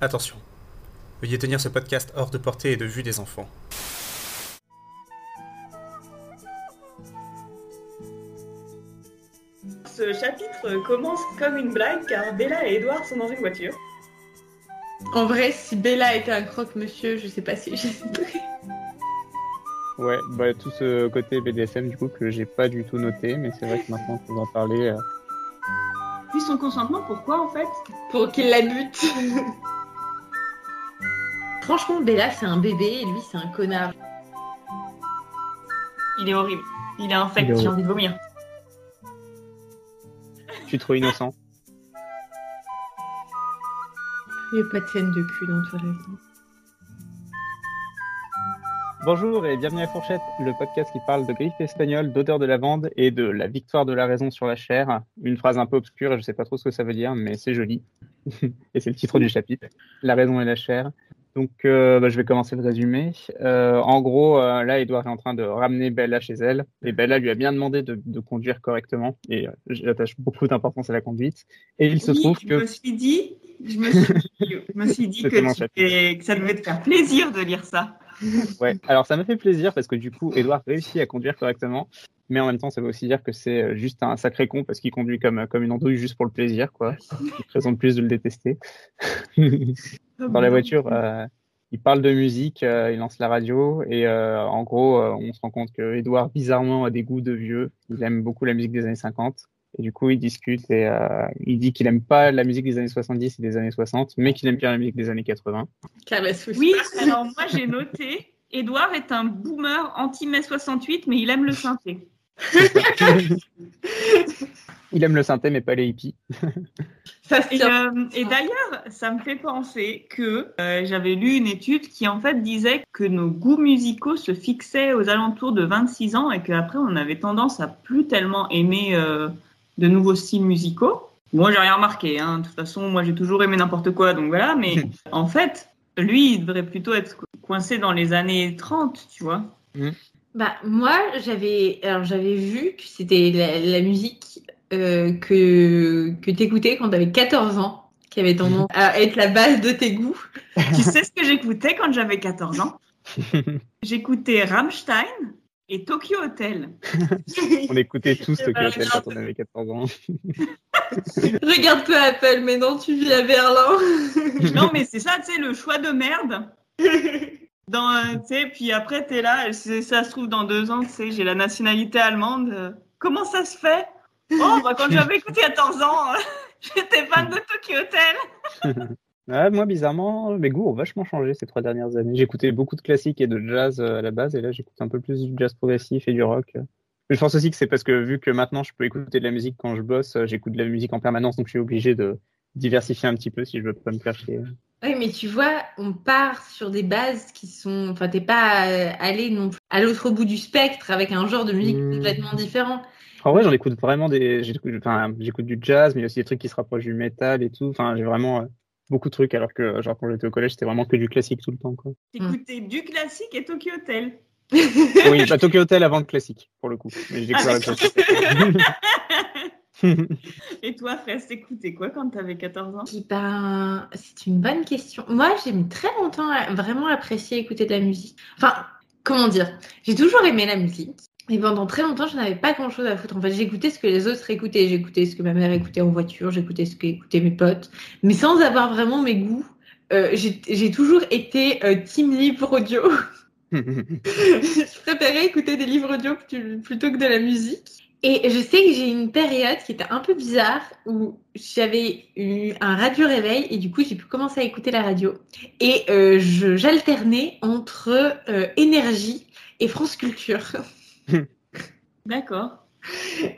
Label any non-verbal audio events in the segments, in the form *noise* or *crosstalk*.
Attention, veuillez tenir ce podcast hors de portée et de vue des enfants. Ce chapitre commence comme une blague car Bella et Edouard sont dans une voiture. En vrai, si Bella était un croque-monsieur, je sais pas si j'hésiterais. Ouais, bah, tout ce côté BDSM du coup que j'ai pas du tout noté, mais c'est vrai que maintenant que vous en parler. euh, Puis son consentement, pourquoi en fait? Pour qu'il la bute. *laughs* Franchement, Bella, c'est un bébé et lui, c'est un connard. Il est horrible. Il est infect, j'ai envie de vomir. Je suis trop innocent. Il n'y a pas de scène de cul dans Twilight. Bonjour et bienvenue à Fourchette, le podcast qui parle de grippe espagnole, d'odeur de lavande et de la victoire de la raison sur la chair. Une phrase un peu obscure et je sais pas trop ce que ça veut dire, mais c'est joli. *laughs* et c'est le titre du chapitre. La raison et la chair. Donc euh, bah, je vais commencer le résumé. Euh, en gros, euh, là, Edouard est en train de ramener Bella chez elle. Et Bella lui a bien demandé de, de conduire correctement. Et euh, j'attache beaucoup d'importance à la conduite. Et il se trouve je que... me suis dit, je me suis dit, je *laughs* me suis dit que, ça devait te faire plaisir de lire ça. Ouais, alors ça me fait plaisir parce que du coup, Edouard réussit à conduire correctement, mais en même temps, ça veut aussi dire que c'est juste un sacré con parce qu'il conduit comme, comme une andouille juste pour le plaisir, quoi. *laughs* Raison de plus de le détester. *laughs* Dans la voiture, euh, il parle de musique, euh, il lance la radio et euh, en gros, euh, on se rend compte que Edouard bizarrement a des goûts de vieux. Il aime beaucoup la musique des années 50 et du coup, il discute et euh, il dit qu'il aime pas la musique des années 70 et des années 60, mais qu'il aime bien la musique des années 80. Car la souche. Oui, alors moi j'ai noté, Edouard est un boomer anti-mai 68, mais il aime le synthé. *laughs* il aime le synthé, mais pas les hippies. *laughs* Et, euh, et d'ailleurs, ça me fait penser que euh, j'avais lu une étude qui en fait disait que nos goûts musicaux se fixaient aux alentours de 26 ans et qu'après on avait tendance à plus tellement aimer euh, de nouveaux styles musicaux. Moi, j'ai rien remarqué. Hein. De toute façon, moi, j'ai toujours aimé n'importe quoi, donc voilà. Mais en fait, lui, il devrait plutôt être co- coincé dans les années 30, tu vois. Bah, moi, j'avais alors j'avais vu que c'était la, la musique euh, que, que t'écoutais quand t'avais 14 ans, qui avait tendance à être la base de tes goûts. *laughs* tu sais ce que j'écoutais quand j'avais 14 ans? *laughs* J'écoutais Rammstein et Tokyo Hotel. On écoutait tous *laughs* ben, que quand on avait 14 ans. Regarde peu Apple, mais non, tu vis à Berlin. Non, mais c'est ça, tu sais, le choix de merde. Dans, euh, tu sais, puis après, t'es là, c'est- ça se trouve dans deux ans, tu sais, j'ai la nationalité allemande. Comment ça se fait? Oh, bah quand j'avais écouté à 14 ans, *laughs* j'étais fan de Tokyo Hotel. *laughs* Ouais, moi, bizarrement, mes goûts ont vachement changé ces trois dernières années. J'écoutais beaucoup de classiques et de jazz euh, à la base, et là, j'écoute un peu plus du jazz progressif et du rock. Je pense aussi que c'est parce que vu que maintenant je peux écouter de la musique quand je bosse, euh, j'écoute de la musique en permanence, donc je suis obligé de diversifier un petit peu si je veux pas me faire chier. Oui, mais tu vois, on part sur des bases qui sont. Enfin, t'es pas euh, allé non plus à l'autre bout du spectre avec un genre de musique Hmm. complètement différent. En vrai, j'en écoute vraiment des, j'écoute, enfin, j'écoute du jazz, mais il y a aussi des trucs qui se rapprochent du métal et tout. Enfin, j'ai vraiment euh, beaucoup de trucs, alors que, genre, quand j'étais au collège, c'était vraiment que du classique tout le temps, quoi. J'écoutais du classique et Tokyo Hotel. Oui, bah, Tokyo Hotel avant le classique, pour le coup. Mais j'ai découvert le classique. *laughs* Et toi, Fraisse, t'écoutais quoi quand t'avais 14 ans? Eh ben, c'est une bonne question. Moi, j'ai mis très longtemps à vraiment apprécier écouter de la musique. Enfin, comment dire? J'ai toujours aimé la musique. Et pendant très longtemps, je n'avais pas grand-chose à foutre. En fait, j'écoutais ce que les autres écoutaient. J'écoutais ce que ma mère écoutait en voiture. J'écoutais ce qu'écoutaient mes potes. Mais sans avoir vraiment mes goûts. Euh, j'ai toujours été euh, team livre audio. *laughs* je préférais écouter des livres audio plu- plutôt que de la musique. Et je sais que j'ai eu une période qui était un peu bizarre où j'avais eu un radio réveil et du coup j'ai pu commencer à écouter la radio. Et euh, j'alternais entre euh, énergie et France Culture. *laughs* D'accord.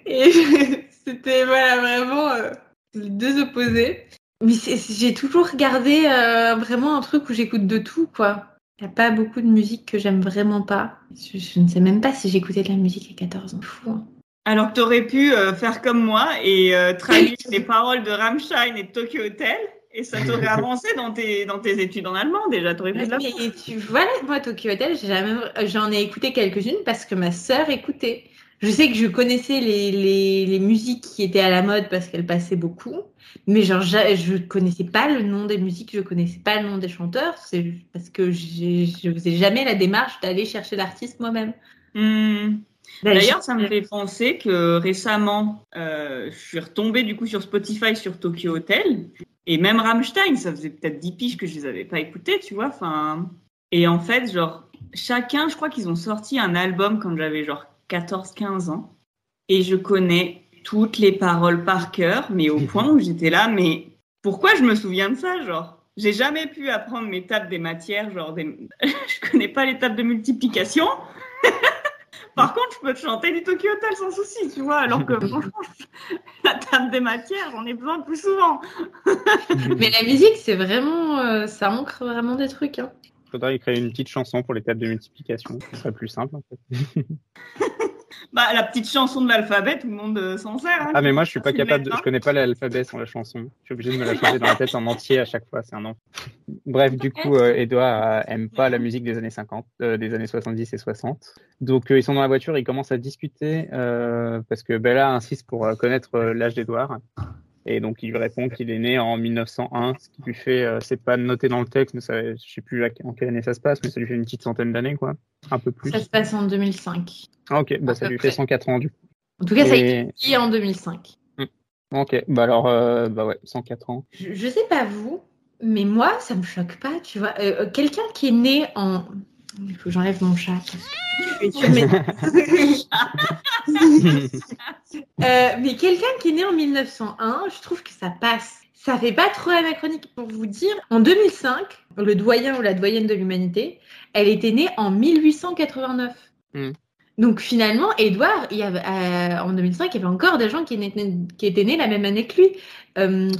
Et *laughs* c'était voilà vraiment euh, les deux opposés. Mais j'ai toujours gardé euh, vraiment un truc où j'écoute de tout quoi. Il n'y a pas beaucoup de musique que j'aime vraiment pas. Je, je ne sais même pas si j'écoutais de la musique à 14 ans. Fou. hein. Alors que t'aurais pu euh, faire comme moi et euh, traduire *laughs* les paroles de Rammstein et de Tokyo Hotel et ça t'aurait *laughs* avancé dans tes, dans tes études en allemand déjà. T'aurais pu de la Mais tu vois, moi, Tokyo Hotel, j'ai jamais- j'en ai écouté quelques-unes parce que ma sœur écoutait. je sais que je connaissais les, les, les musiques qui étaient à la mode parce qu'elles passaient beaucoup, mais genre je connaissais pas le nom des musiques, je connaissais pas le nom des chanteurs, c'est parce que je faisais jamais la démarche d'aller chercher l'artiste moi-même. Hmm. D'ailleurs, ça me fait penser que récemment, euh, je suis retombée du coup sur Spotify sur Tokyo Hotel et même Rammstein, ça faisait peut-être 10 piges que je les avais pas écoutés, tu vois. Enfin, et en fait, genre chacun, je crois qu'ils ont sorti un album quand j'avais genre 14-15 ans et je connais toutes les paroles par cœur, mais au *laughs* point où j'étais là, mais pourquoi je me souviens de ça, genre? J'ai jamais pu apprendre mes tables des matières, genre des... *laughs* je connais pas les tables de multiplication. *laughs* Par contre, je peux te chanter du Tokyo Hotel sans souci, tu vois, alors que franchement, *laughs* la table des matières, j'en ai besoin plus souvent. *laughs* Mais la musique, c'est vraiment, euh, ça ancre vraiment des trucs. Hein. Faudrait créer une petite chanson pour les tables de multiplication. Ce serait plus simple, en fait. *laughs* Bah, la petite chanson de l'alphabet, tout le monde euh, s'en sert. hein. Ah, mais moi, je suis pas capable de, je connais pas l'alphabet sans la chanson. Je suis obligé de me la chanter dans la tête en entier à chaque fois. C'est un an. Bref, du coup, euh, Edouard euh, aime pas la musique des années 50, euh, des années 70 et 60. Donc, euh, ils sont dans la voiture, ils commencent à discuter, euh, parce que Bella insiste pour euh, connaître euh, l'âge d'Edouard. Et donc, il lui répond qu'il est né en 1901, ce qui lui fait, euh, c'est pas noté dans le texte, mais ça, je sais plus en quelle année ça se passe, mais ça lui fait une petite centaine d'années, quoi. Un peu plus. Ça se passe en 2005. Ah, ok, bah, ça lui fait près. 104 ans, du coup. En tout cas, ça a été dit en 2005. Ok, bah alors, euh, bah ouais, 104 ans. Je, je sais pas vous, mais moi, ça me choque pas, tu vois. Euh, euh, Quelqu'un qui est né en. Il faut que j'enlève mon chat. parce que je suis *laughs* sur mes- Euh, mais quelqu'un qui est né en 1901, je trouve que ça passe. Ça fait pas trop anachronique pour vous dire. En 2005, le doyen ou la doyenne de l'humanité, elle était née en 1889. Hmm. Donc finalement, Édouard, il y avait, euh, en 2005, il y avait encore des gens qui, étaient- qui étaient nés la même année que lui. Euh,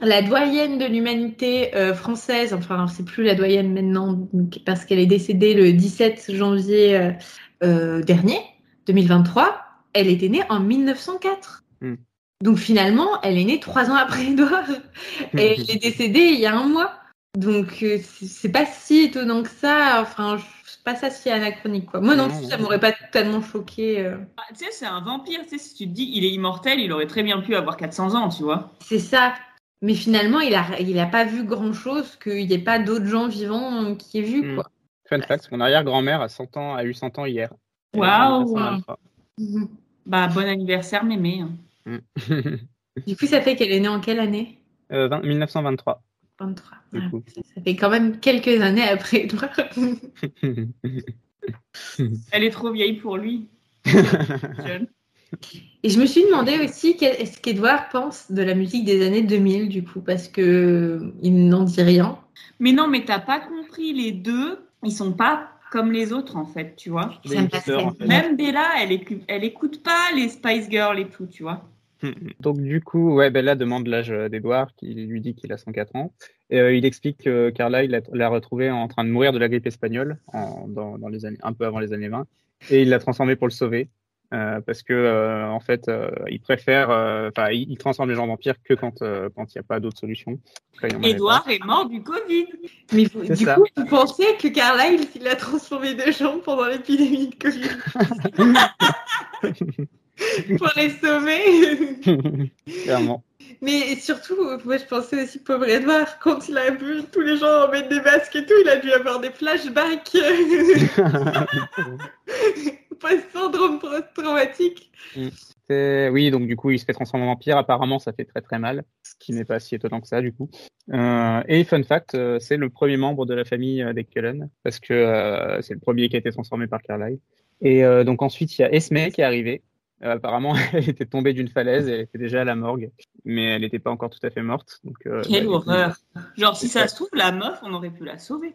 la doyenne de l'humanité euh, française, enfin c'est plus la doyenne maintenant parce qu'elle est décédée le 17 janvier euh, euh, dernier, 2023, elle était née en 1904. Hmm. Donc finalement, elle est née trois ans après Edouard *laughs* et elle est décédée il y a un mois. Donc c'est pas si étonnant que ça. Enfin, c'est pas ça si anachronique quoi. Moi non, Non, plus, non. ça m'aurait pas tellement choqué. euh. Ah, tu sais, c'est un vampire. Tu sais, si tu te dis il est immortel, il aurait très bien pu avoir 400 ans, tu vois. C'est ça. Mais finalement, il a, il a pas vu grand chose qu'il n'y ait pas d'autres gens vivants euh, qui aient vu Hmm. quoi. Fun fact, mon arrière-grand-mère a 100 ans, a eu 100 ans hier. Waouh. née en 1923. Mhm. Bah, bon anniversaire, mémé. hein. *laughs* *laughs* Du coup, ça fait qu'elle est née en quelle année? Euh, 20 1923. 23. Du Ouais. coup. Ça, ça fait quand même quelques années après Edouard. *laughs* Elle est trop vieille pour lui. Jeune. Et je me suis demandé aussi qu'est- est-ce qu'Edouard pense de la musique des années 2000 du coup parce que euh, il n'en dit rien. Mais non, mais t'as pas compris, les deux, ils sont pas comme les autres en fait, tu vois. Des Ça me hipsters, passait. en fait. Même Bella, elle écoute, elle écoute pas les Spice Girls et tout, tu vois. *laughs* Donc du coup, ouais, Bella demande l'âge euh, d'Edouard, qui lui dit qu'il a 104 ans. Et, euh, il explique que Carla, il l'a- l'a retrouvé en train de mourir de la grippe espagnole, en, dans, dans les années, un peu avant les années 20, et il l'a transformé pour le sauver. Euh, parce que euh, en fait, euh, il préfère, euh, enfin, il, il transforme les gens en vampires que quand euh, quand il n'y a pas d'autre solution. Edouard est mort du Covid. Mais vous- du ça. coup, vous pensez que Carlyle il a transformé des gens pendant l'épidémie de Covid? *laughs* Pour les sauver? Clairement. Mais surtout, moi je pensais aussi pauvre Edouard, quand il a vu tous les gens mettre des masques et tout, il a dû avoir des flashbacks *laughs* post-syndrome post-traumatique. C'est- Oui, donc du coup, il se fait transformer en vampire. Apparemment, ça fait très très mal, ce qui n'est pas si étonnant que ça, du coup. Euh, et fun fact, euh, c'est le premier membre de la famille euh, des Cullen, parce que euh, c'est le premier qui a été transformé par Carlyle. Et euh, donc ensuite, il y a Esme qui est arrivée. Euh, apparemment, *laughs* elle était tombée d'une falaise, elle était déjà à la morgue, mais elle n'était pas encore tout à fait morte. Donc, euh, Quelle bah, coup, horreur. Genre, si ça se trouve, la meuf, on aurait pu la sauver.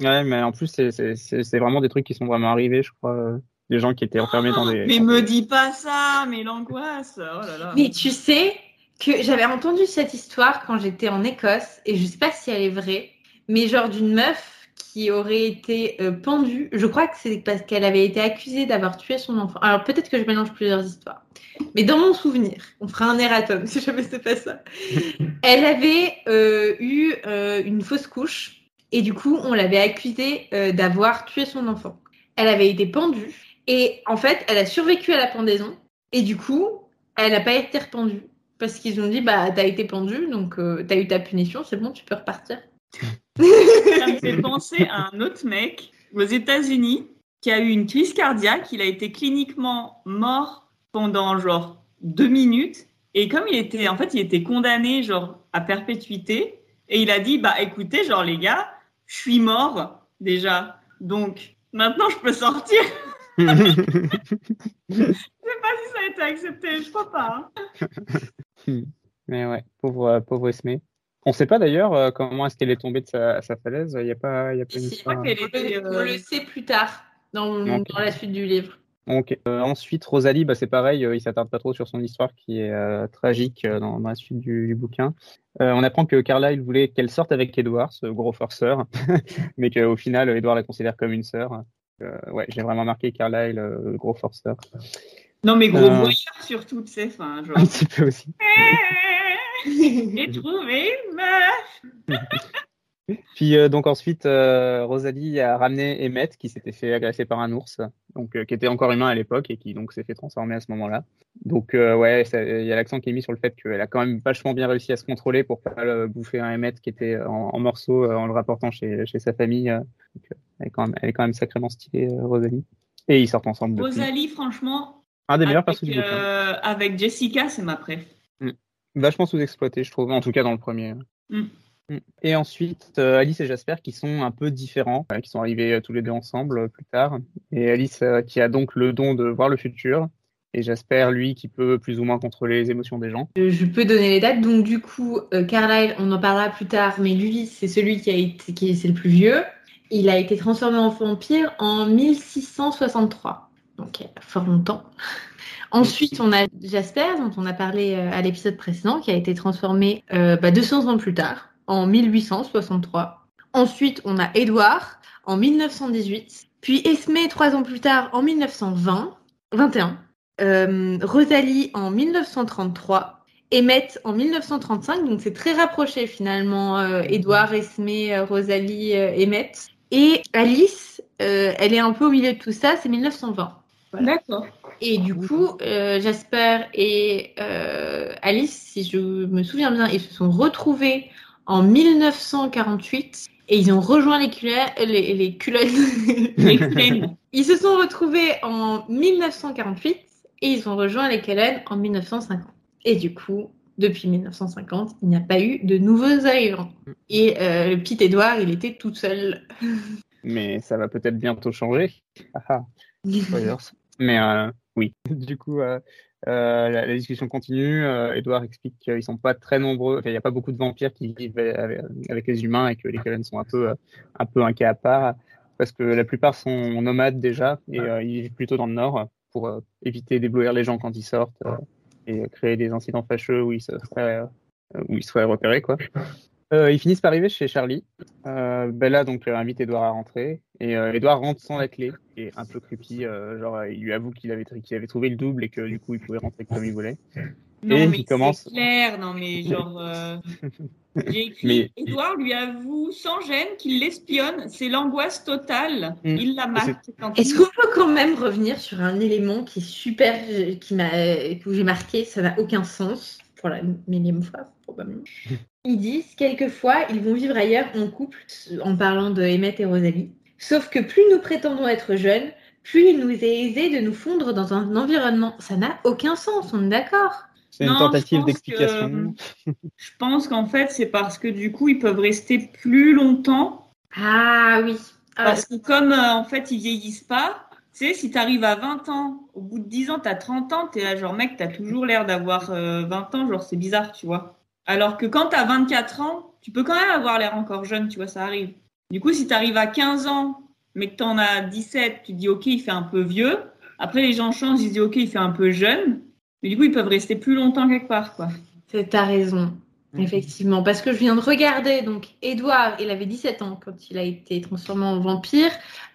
Ouais, mais en plus, c'est- c'est c'est- c'est vraiment des trucs qui sont vraiment arrivés, je crois. euh, Des gens qui étaient enfermés dans des. Mais me dis pas ça, mais l'angoisse. Oh là là. Mais tu sais que j'avais entendu cette histoire quand j'étais en Écosse, et je sais pas si elle est vraie, mais genre d'une meuf qui aurait été euh, pendue. Je crois que c'est parce qu'elle avait été accusée d'avoir tué son enfant. Alors peut-être que je mélange plusieurs histoires. Mais dans mon souvenir, on fera un erratum *laughs* si jamais c'est pas ça. *laughs* Elle avait euh, eu euh, une fausse couche et du coup on l'avait accusée euh, d'avoir tué son enfant. Elle avait été pendue Et en fait, elle a survécu à la pendaison. Et du coup, elle n'a pas été rependue. Parce qu'ils ont dit, bah, t'as été pendue, donc euh, t'as eu ta punition, c'est bon, tu peux repartir. Ça me fait penser à un autre mec aux États-Unis qui a eu une crise cardiaque. Il a été cliniquement mort pendant genre deux minutes. Et comme il était, en fait, il était condamné genre à perpétuité. Et il a dit, bah écoutez, genre les gars, je suis mort déjà. Donc maintenant je peux sortir. *laughs* je sais pas si ça a été accepté, je crois pas. hein. *laughs* Mais ouais, pauvre, euh, pauvre Esme. On sait pas d'ailleurs euh, comment est-ce qu'elle est tombée de sa, sa falaise. Il y a pas, il y a pas une histoire. On était, le, euh, on le sait plus tard, dans, dans la suite du livre. Ok. Euh, ensuite, Rosalie, bah, c'est pareil, euh, il s'attarde pas trop sur son histoire qui est euh, tragique euh, dans, dans la suite du, du bouquin. On apprend que Carlyle voulait qu'elle sorte avec Edward, ce gros forceur, *laughs* mais qu'au final, Edward la considère comme une sœur. Ouais, j'ai vraiment marqué Carlyle, euh, le gros forceur. Non mais gros voyeur surtout, tu sais, enfin genre. *laughs* Un petit peu aussi. *laughs* J'ai trouvé une meuf. Puis euh, donc ensuite, euh, Rosalie a ramené Emmett qui s'était fait agresser par un ours, donc euh, qui était encore humain à l'époque et qui donc s'est fait transformer à ce moment-là. Donc ouais, il y a l'accent qui est mis sur le fait qu'elle a quand même vachement bien réussi à se contrôler pour pas le bouffer un Emmett qui était en, en morceaux en le rapportant chez, chez sa famille. Donc, elle, est quand même, elle est quand même sacrément stylée, Rosalie. Et ils sortent ensemble. Rosalie, franchement, Un des meilleurs avec, persos du euh, avec Jessica, c'est ma préf. Vachement sous-exploité, je trouve, en tout cas dans le premier. Mm. Mm. Et ensuite, euh, Alice et Jasper qui sont un peu différents, euh, qui sont arrivés euh, tous les deux ensemble plus tard. Et Alice qui a donc le don de voir le futur. Et Jasper, lui, qui peut plus ou moins contrôler les émotions des gens. Je, peux donner les dates. Donc, du coup, euh, Carlyle, on en parlera plus tard, mais lui, c'est celui qui a été, qui est, c'est le plus vieux. Il a été transformé en vampire en 1663. Donc, il y a fort longtemps. *laughs* Ensuite, on a Jasper, dont on a parlé à l'épisode précédent, qui a été transformé euh, bah, 200 ans plus tard, en 1863. Ensuite, on a Edward en 1918. Puis Esme, trois ans plus tard, en 1920. 21. Euh, Rosalie en 1933, Emmett en 1935, donc c'est très rapproché finalement, euh, Edouard, Esme, euh, Rosalie, euh, Emmett. Et Alice, euh, elle est un peu au milieu de tout ça, c'est 1920. D'accord. Et du coup, euh, Jasper et euh, Alice, si je me souviens bien, ils se sont retrouvés en 1948 et ils ont rejoint les, culottes- les, les culottes. *laughs* Les Cullen. Ils se sont retrouvés en 1948 et ils ont rejoint les Cullen en 1950. Et du coup, depuis 1950, il n'y a pas eu de nouveaux arrivants. Et euh, le petit Édouard, il était tout seul. *laughs* Mais ça va peut-être bientôt changer. Ah, ah. *laughs* Mais euh, oui. Du coup, euh, euh, la, la discussion continue. Euh, Edouard explique qu'ils sont pas très nombreux. Il n'y a pas beaucoup de vampires qui vivent avec, avec les humains et que les Cullen sont un peu, euh, un peu un cas à part parce que la plupart sont nomades déjà et euh, ils vivent plutôt dans le nord pour éviter d'éblouir les gens quand ils sortent et créer des incidents fâcheux où ils se seraient, où ils seraient repérés quoi. Euh, ils finissent par arriver chez Charlie. Euh, Bella donc euh, invite Edouard à rentrer et euh, Edouard rentre sans la clé et un peu creepy. euh, genre il lui avoue qu'il avait qu'il avait trouvé le double et que du coup il pouvait rentrer comme il voulait. Non, Et mais il commence- c'est clair, non, mais genre. euh, *laughs* J'ai écrit Mais- Edouard lui avoue sans gêne qu'il l'espionne. C'est l'angoisse totale. Mm. Il la marque. Est-ce qu'on peut quand même revenir sur un élément qui est super, qui m'a, que j'ai marqué, ça n'a aucun sens, pour la millième fois probablement. *laughs* Ils disent quelquefois ils vont vivre ailleurs en couple, en parlant de Emmett et Rosalie. Sauf que plus nous prétendons être jeunes, plus il nous est aisé de nous fondre dans un environnement. Ça n'a aucun sens, on est d'accord. C'est une Non, tentative d'explication. *laughs* Je pense qu'en fait, c'est parce que du coup, ils peuvent rester plus longtemps. Ah oui. Ah, Parce que comme euh, en fait, ils vieillissent pas, tu sais, si tu arrives à 20 ans, au bout de 10 ans, tu as 30 ans, tu es là, genre, mec, tu as toujours l'air d'avoir euh, 20 ans, genre, c'est bizarre, tu vois. Alors que quand tu as 24 ans, tu peux quand même avoir l'air encore jeune, tu vois, ça arrive. Du coup, si tu arrives à 15 ans, mais que tu en as 17, tu te dis, ok, il fait un peu vieux. Après, les gens changent, ils se disent, ok, il fait un peu jeune. Mais du coup, ils peuvent rester plus longtemps quelque part, quoi. C'est- T'as raison, effectivement. Parce que je viens de regarder, donc Edouard, il avait 17 ans quand il a été transformé en vampire.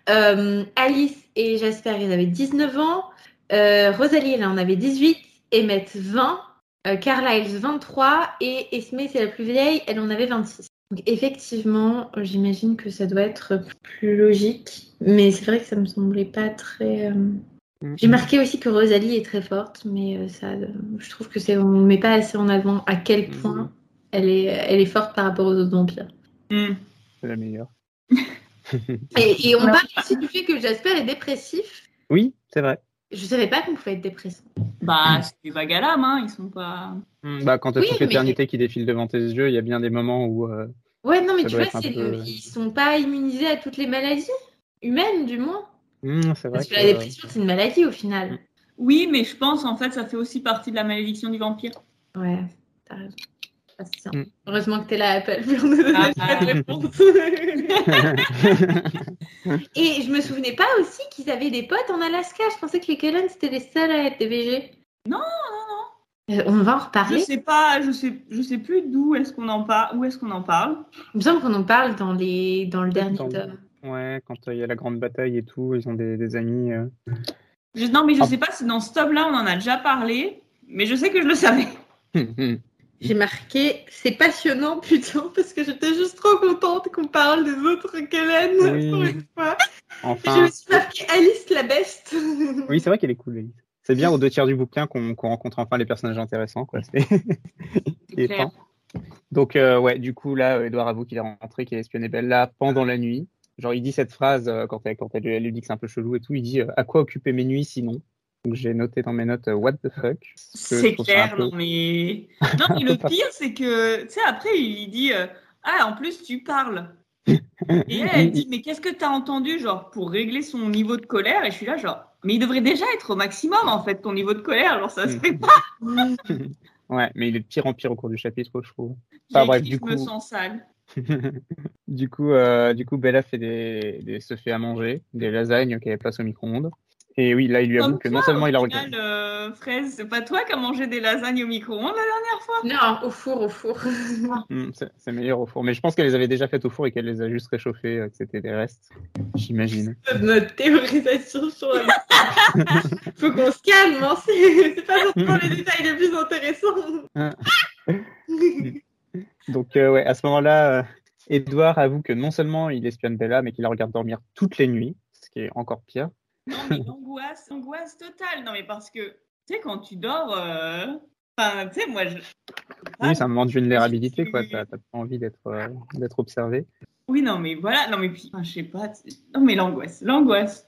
Euh, Alice et Jasper, ils avaient 19 ans. Euh, Rosalie, elle en avait 18. Emmett, 20. Euh, Carlyle, 23. Et Esme, c'est la plus vieille, elle en avait 26. Donc effectivement, j'imagine que ça doit être plus logique. Mais c'est vrai que ça me semblait pas très... euh, J'ai marqué aussi que Rosalie est très forte, mais euh, ça, je trouve que c'est on ne met pas assez en avant à quel Mhm. point elle est, elle est forte par rapport aux autres vampires. Hmm. C'est la meilleure. *laughs* Et, et on parle aussi du fait que Jasper est dépressif. Oui, c'est vrai. Je savais pas qu'on pouvait être dépressif. Bah, c'est des vagues à l'âme, hein. Ils sont pas. Hmm, Bah, quand t'as Oui, toute mais- l'éternité qui défile devant tes yeux, il y a bien des moments où. euh, Ouais, non, mais tu vois, peu- ils sont pas immunisés à toutes les maladies humaines, du moins. hmm, c'est vrai Parce que que, la dépression, c'est une maladie au final. Oui, mais je pense en fait ça fait aussi partie de la malédiction du vampire. Ouais, t'as raison. Ah. Mm. Heureusement que t'es là, Apple, pour nous donner Ah, ah. réponse. *laughs* Et je me souvenais pas aussi qu'ils avaient des potes en Alaska. Je pensais que les Kellen c'était les seuls à être des VG. Non, non, Euh, on va en Je reparler. sais pas, je sais, je sais plus d'où est-ce qu'on en parle, où est-ce qu'on en parle. Il me semble qu'on en parle dans, les... dans le dernier Dans- tome. ouais, quand euh, il y a la grande bataille et tout, ils ont des, des amis. euh. Je- non, mais je Ah. sais pas si dans ce tome-là on en a déjà parlé, mais je sais que je le savais. *laughs* J'ai marqué c'est passionnant, putain, parce que j'étais juste trop contente qu'on parle des autres Oui. pour une fois. Et je enfin, me suis marqué Alice la best. oui, c'est vrai qu'elle est cool. Alice. C'est bien aux deux tiers du bouquin qu'on rencontre enfin les personnages intéressants. Quoi. Et. Donc, euh, ouais, du coup, là, Edouard avoue qu'il est rentré, qu'il a espionné Bella pendant la nuit. Genre, il dit cette phrase euh, quand, elle, quand elle, elle lui dit que c'est un peu chelou et tout. Il dit euh, À quoi occuper mes nuits sinon? Donc, j'ai noté dans mes notes euh, What the fuck C'est clair, peu- non mais. Non, mais le *laughs* pire, c'est que, tu sais, après, il dit euh, Ah, en plus, tu parles. Et elle, elle dit Mais qu'est-ce que t'as entendu, genre, pour régler son niveau de colère? Et je suis là, genre, mais il devrait déjà être au maximum, en fait, ton niveau de colère, genre, ça se fait pas. *laughs* Ouais, mais il est de pire en pire au cours du chapitre, je trouve. Enfin, bref, du je me coup- sens sale. *laughs* du coup, euh, du coup, Bella fait des, des se fait à manger, des lasagnes qu'elle place au micro-ondes. Et oui, là, il lui avoue que non seulement il a regardé. euh, Fraise, c'est pas toi qui as mangé des lasagnes au micro-ondes la dernière fois? Non, au four, au four. *laughs* Hmm, c'est meilleur au four. Mais je pense qu'elle les avait déjà faites au four et qu'elle les a juste réchauffées, euh, que c'était des restes. J'imagine. *laughs* Notre théorisation sur la *laughs* Faut qu'on se calme, hein, c'est pas forcément les détails les plus intéressants. Donc, euh, ouais, à ce moment-là, euh, Edouard avoue que non seulement il espionne Bella, mais qu'il la regarde dormir toutes les nuits, ce qui est encore pire. Non, mais l'angoisse, l'angoisse totale. Non, mais parce que, tu sais, quand tu dors, euh, enfin, tu sais, moi, je. Oui, c'est un moment de vulnérabilité, quoi. T'as pas envie d'être euh, d'être observé. Oui, non, mais voilà, non, mais puis, enfin, je sais pas, non, mais l'angoisse, l'angoisse.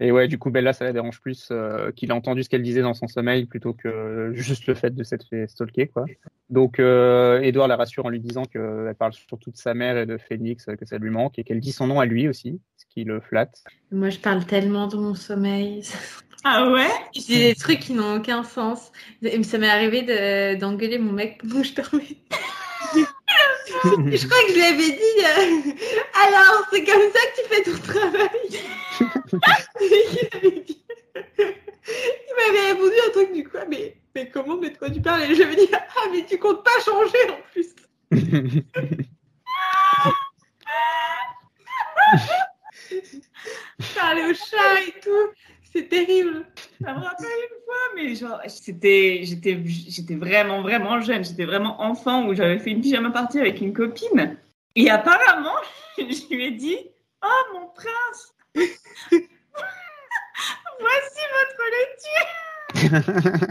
Et ouais, du coup, Bella, ça la dérange plus euh, qu'il a entendu ce qu'elle disait dans son sommeil plutôt que juste le fait de s'être fait stalker, quoi. Donc, euh, Edouard la rassure en lui disant qu'elle parle surtout de sa mère et de Phoenix, euh, que ça lui manque, et qu'elle dit son nom à lui aussi, ce qui le flatte. Moi, je parle tellement de mon sommeil. *laughs* Ah ouais? J'ai des trucs qui n'ont aucun sens. Et Ça m'est arrivé de- d'engueuler mon mec pendant que je dormais. *laughs* je crois que je lui avais dit euh, Alors, c'est comme ça que tu fais ton travail *laughs* *laughs* il, m'avait répondu un truc du coup Ah, mais, mais comment, mais de quoi tu parles? Et je lui avais dit Ah, mais tu comptes pas changer en plus. *laughs* Parler au chat et tout C'est terrible. Ça me rappelle une fois, mais genre, c'était, j'étais, j'étais vraiment, vraiment jeune. J'étais vraiment enfant où j'avais fait une pyjama party avec une copine. Et apparemment, *laughs* je lui ai dit Oh, mon prince Voici votre lecture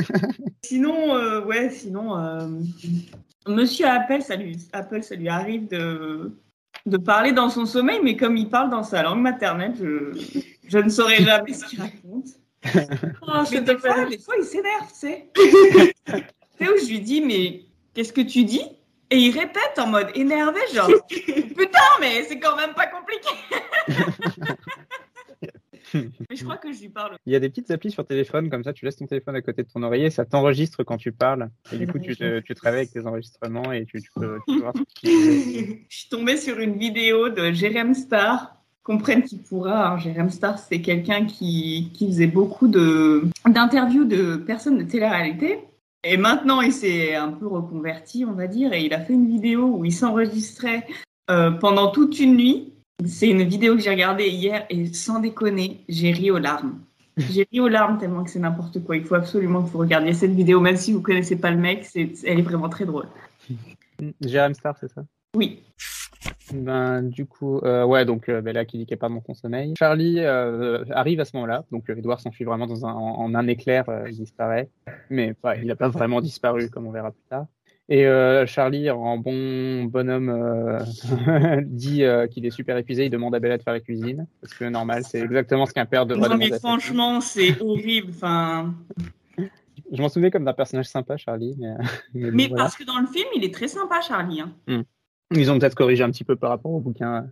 *laughs* Sinon, euh, ouais, sinon, euh, Monsieur Apple, ça lui, Apple, ça lui arrive de, de parler dans son sommeil, mais comme il parle dans sa langue maternelle, je, je ne saurais jamais ce qu'il raconte. *laughs* Oh, Mais c'est des fois, des fois, il s'énerve, tu sais. tu sais, où je lui dis, mais qu'est-ce que tu dis? Et il répète en mode énervé, genre, *laughs* putain, mais c'est quand même pas compliqué. *laughs* mais je crois que je lui parle. Il y a des petites applis sur téléphone, comme ça, tu laisses ton téléphone à côté de ton oreiller, ça t'enregistre quand tu parles. Et du coup, tu te, tu te réveilles avec tes enregistrements et tu, tu peux, tu peux voir. *laughs* Je suis tombée sur une vidéo de Jérém Star. Comprenne qui pourra. Hein. Jérém Star, c'est quelqu'un qui, qui faisait beaucoup de d'interviews de personnes de télé-réalité. Et maintenant, il s'est un peu reconverti, on va dire, et il a fait une vidéo où il s'enregistrait euh, pendant toute une nuit. C'est une vidéo que j'ai regardée hier et sans déconner, j'ai ri aux larmes. *laughs* J'ai ri aux larmes tellement que c'est n'importe quoi. Il faut absolument que vous regardiez cette vidéo, même si vous connaissez pas le mec, c'est, elle est vraiment très drôle. Jérém Star, c'est ça? Oui. Ben, du coup, euh, ouais, donc euh, Bella qui dit qu'elle dans son sommeil. Charlie euh, arrive à ce moment-là, donc Edouard s'enfuit vraiment dans un, en, en un éclair, il disparaît, mais ouais, il n'a pas vraiment disparu, comme on verra plus tard. Et euh, Charlie, en bon bonhomme, euh, *laughs* dit euh, qu'il est super épuisé, il demande à Bella de faire la cuisine, parce que normal, c'est exactement ce qu'un père devrait Non, mais franchement, c'est horrible. Enfin, Je m'en souvenais comme d'un personnage sympa, Charlie, mais, *laughs* mais bon, mais voilà. parce que dans le film, il est très sympa, Charlie. hein. Ils ont peut-être corrigé un petit peu par rapport au bouquin.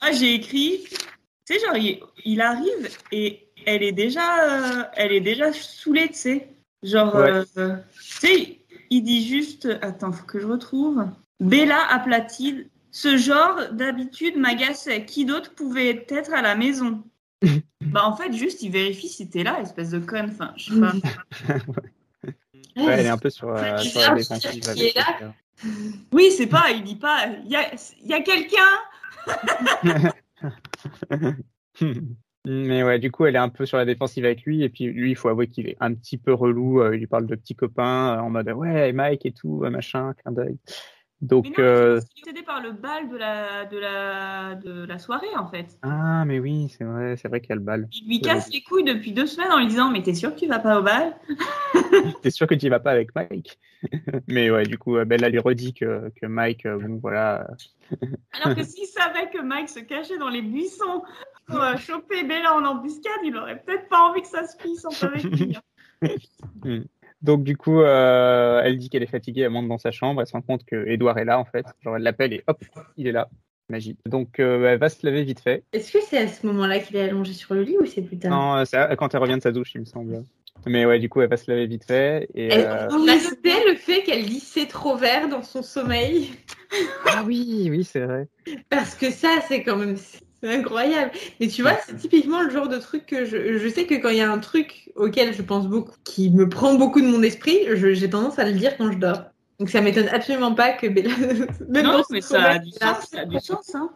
Ah, j'ai écrit, tu sais, genre, il, il arrive et elle est déjà, elle est déjà saoulée, tu sais. Genre, Ouais. tu sais, il dit juste, attends, faut que je retrouve. Bella aplatie, ce genre d'habitude m'agaçait. Qui d'autre pouvait être à la maison? *laughs* Bah, en fait, juste, il vérifie si t'es là, espèce de conne. Enfin, je sais pas. *laughs* Ouais, elle est un peu sur, euh, C'est sur la bizarre, défensive. qui avec est là. cette, Oui, c'est pas, il dit pas, il y a, il y a quelqu'un? *laughs* Mais ouais, du coup, elle est un peu sur la défensive avec lui, et puis lui, il faut avouer qu'il est un petit peu relou. euh, il lui parle de petits copains euh, en mode ouais, Mike et tout, euh, machin, clin d'œil. Donc, non, mais c'est euh, par le bal de la, de la, de la soirée, en fait. ah, mais oui, c'est vrai, c'est vrai qu'il y a le bal. Il lui casse les couilles depuis deux semaines en lui disant Mais t'es sûr que tu vas pas au bal? *laughs* T'es sûr que tu y vas pas avec Mike *laughs* Mais ouais, du coup, Bella lui redit que, que Mike, bon, voilà. Alors que s'il savait que Mike se cachait dans les buissons pour euh, choper Bella en embuscade, il aurait peut-être pas envie que ça se pisse entre avec lui. hein. *laughs* Donc, du coup, euh, elle dit qu'elle est fatiguée, elle monte dans sa chambre, elle se rend compte que Edouard est là, en fait. Genre, elle l'appelle et hop, il est là. Magie. Donc, euh, elle va se laver vite fait. Est-ce que c'est à ce moment-là qu'il est allongé sur le lit ou c'est plus tard? Non, euh, c'est quand elle revient de sa douche, il me semble. Mais ouais, du coup, elle va se laver vite fait. Et, Elle- euh, On a noté le fait qu'elle dit c'est trop vert dans son sommeil. Ah oui, oui, c'est vrai. Parce que ça, c'est quand même c'est incroyable. Mais tu vois, c'est typiquement le genre de truc que je, je sais que quand il y a un truc auquel je pense beaucoup, qui me prend beaucoup de mon esprit, je- j'ai tendance à le dire quand je dors. Donc ça m'étonne absolument pas que Bella. *laughs* même Non, mais ça a du sens, ça a du sens. Hein.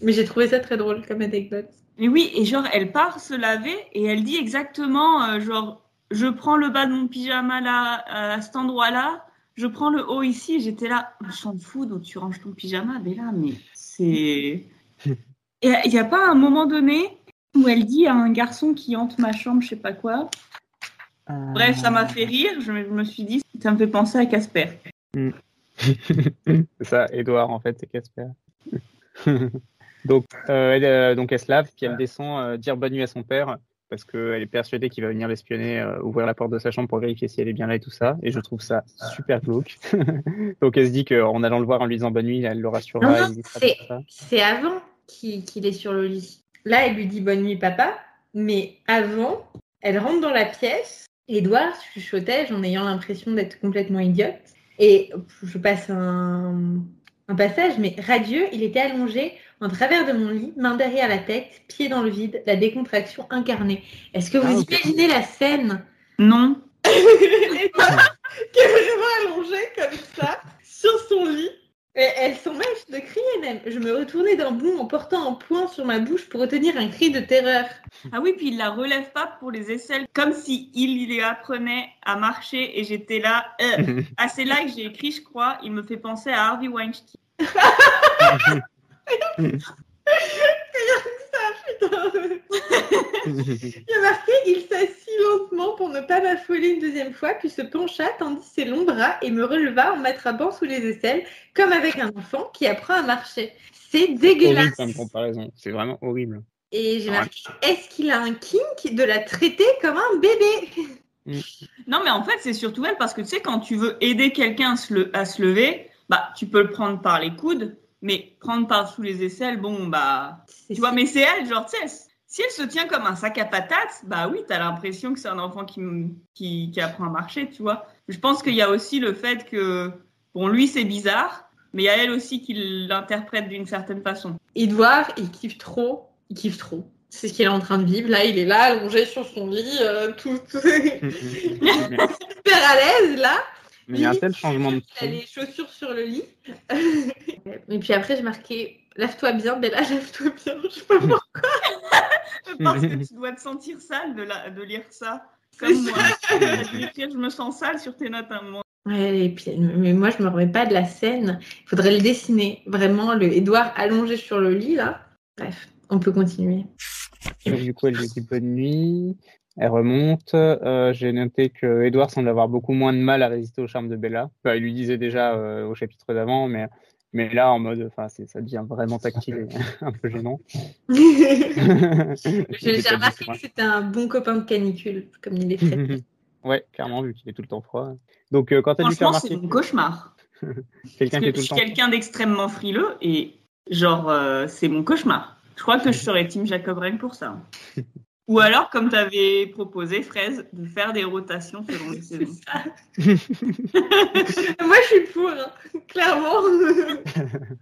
Mais j'ai trouvé ça très drôle comme anecdote. Mais oui, et genre, elle part se laver et elle dit exactement euh, genre, je prends le bas de mon pyjama là, à cet endroit-là, je prends le haut ici. Et J'étais là, on s'en fout d'où tu ranges ton pyjama, Bella, mais c'est. Et il n'y a pas un moment donné où elle dit à un garçon qui hante ma chambre, je sais pas quoi. Bref, ça m'a fait rire. Je me, je me suis dit, ça me fait penser à Casper. *laughs* c'est ça, Edouard, en fait, c'est Casper. *laughs* donc, euh, elle, euh, donc, elle se lave, puis elle descend euh, dire bonne nuit à son père, parce qu'elle est persuadée qu'il va venir l'espionner, euh, ouvrir la porte de sa chambre pour vérifier si elle est bien là et tout ça. Et je trouve ça super glauque. *laughs* donc, elle se dit qu'en allant le voir en lui disant bonne nuit, elle le rassurera. Non, non. C'est avant qu'il est sur le lit. Là, elle lui dit bonne nuit, papa. Mais avant, elle rentre dans la pièce. Edouard chuchotait en ayant l'impression d'être complètement idiote. Et je passe un, un passage, mais radieux, il était allongé en travers de mon lit, main derrière la tête, pied dans le vide, la décontraction incarnée. Est-ce que vous Ah, imaginez la scène? Non. Edouard qui est vraiment allongé comme ça sur son lit. Et elle s'empêche de crier même. Je me retournais d'un bond en portant un poing sur ma bouche pour retenir un cri de terreur. Ah oui, puis il la relève pas pour les aisselles, comme si il lui apprenait à marcher et j'étais là. euh. *laughs* Ah, c'est là que j'ai écrit, je crois. Il me fait penser à Harvey Weinstein. *laughs* *laughs* Il y a marqué il s'assit lentement pour ne pas m'affoler une deuxième fois, puis se pencha, tendit ses longs bras et me releva en m'attrapant sous les aisselles, comme avec un enfant qui apprend à marcher. C'est horrible dégueulasse. comme comparaison. C'est vraiment horrible. Et j'ai marqué est-ce qu'il a un kink de la traiter comme un bébé? Non, mais en fait, c'est surtout elle parce que tu sais, quand tu veux aider quelqu'un à, à se lever, bah, tu peux le prendre par les coudes, mais prendre par sous les aisselles, bon, bah, tu vois, mais c'est elle, genre, tu sais, si elle se tient comme un sac à patates, bah oui, t'as l'impression que c'est un enfant qui, qui, qui apprend à marcher, tu vois. Je pense qu'il y a aussi le fait que, bon, lui, c'est bizarre, mais il y a elle aussi qui l'interprète d'une certaine façon. Edouard, il kiffe trop. Il kiffe trop. C'est ce qu'il est en train de vivre. Là, il est là, allongé sur son lit, euh, tout, super *laughs* à l'aise, là. Mais il y a un tel changement de Il a ton. les chaussures sur le lit. *laughs* Et puis après, j'ai marqué Lave-toi bien, Bella, *laughs* lave-toi bien. Je sais pas pourquoi. *laughs* Parce que tu dois te sentir sale de, la, de lire ça, comme moi. Je me sens sale sur tes notes à un moment. Ouais, et puis, mais moi, je me remets pas de la scène. Il faudrait le dessiner. Vraiment, le Edouard allongé sur le lit, là. Bref, on peut continuer. Et du coup, elle lui dit bonne nuit. Elle remonte. Euh, J'ai noté que Edouard semble avoir beaucoup moins de mal à résister au charme de Bella. Enfin, il lui disait déjà euh, au chapitre d'avant, mais, mais là, en mode, enfin, ça devient vraiment tactile et *laughs* un peu gênant. *laughs* J'ai remarqué que c'était un bon copain de canicule, comme il est fait. *laughs* ouais, clairement, vu qu'il est tout le temps froid. Donc, euh, quand dû faire Franchement, c'est mon cauchemar. quelqu'un qui est je suis temps. quelqu'un d'extrêmement frileux et genre, euh, c'est mon cauchemar. Je crois que je serais Team Jacob Reng pour ça. Ou alors, comme tu avais proposé, Fraise, de faire des rotations selon les *laughs* saisons. *laughs* Moi, je suis pour, hein, clairement.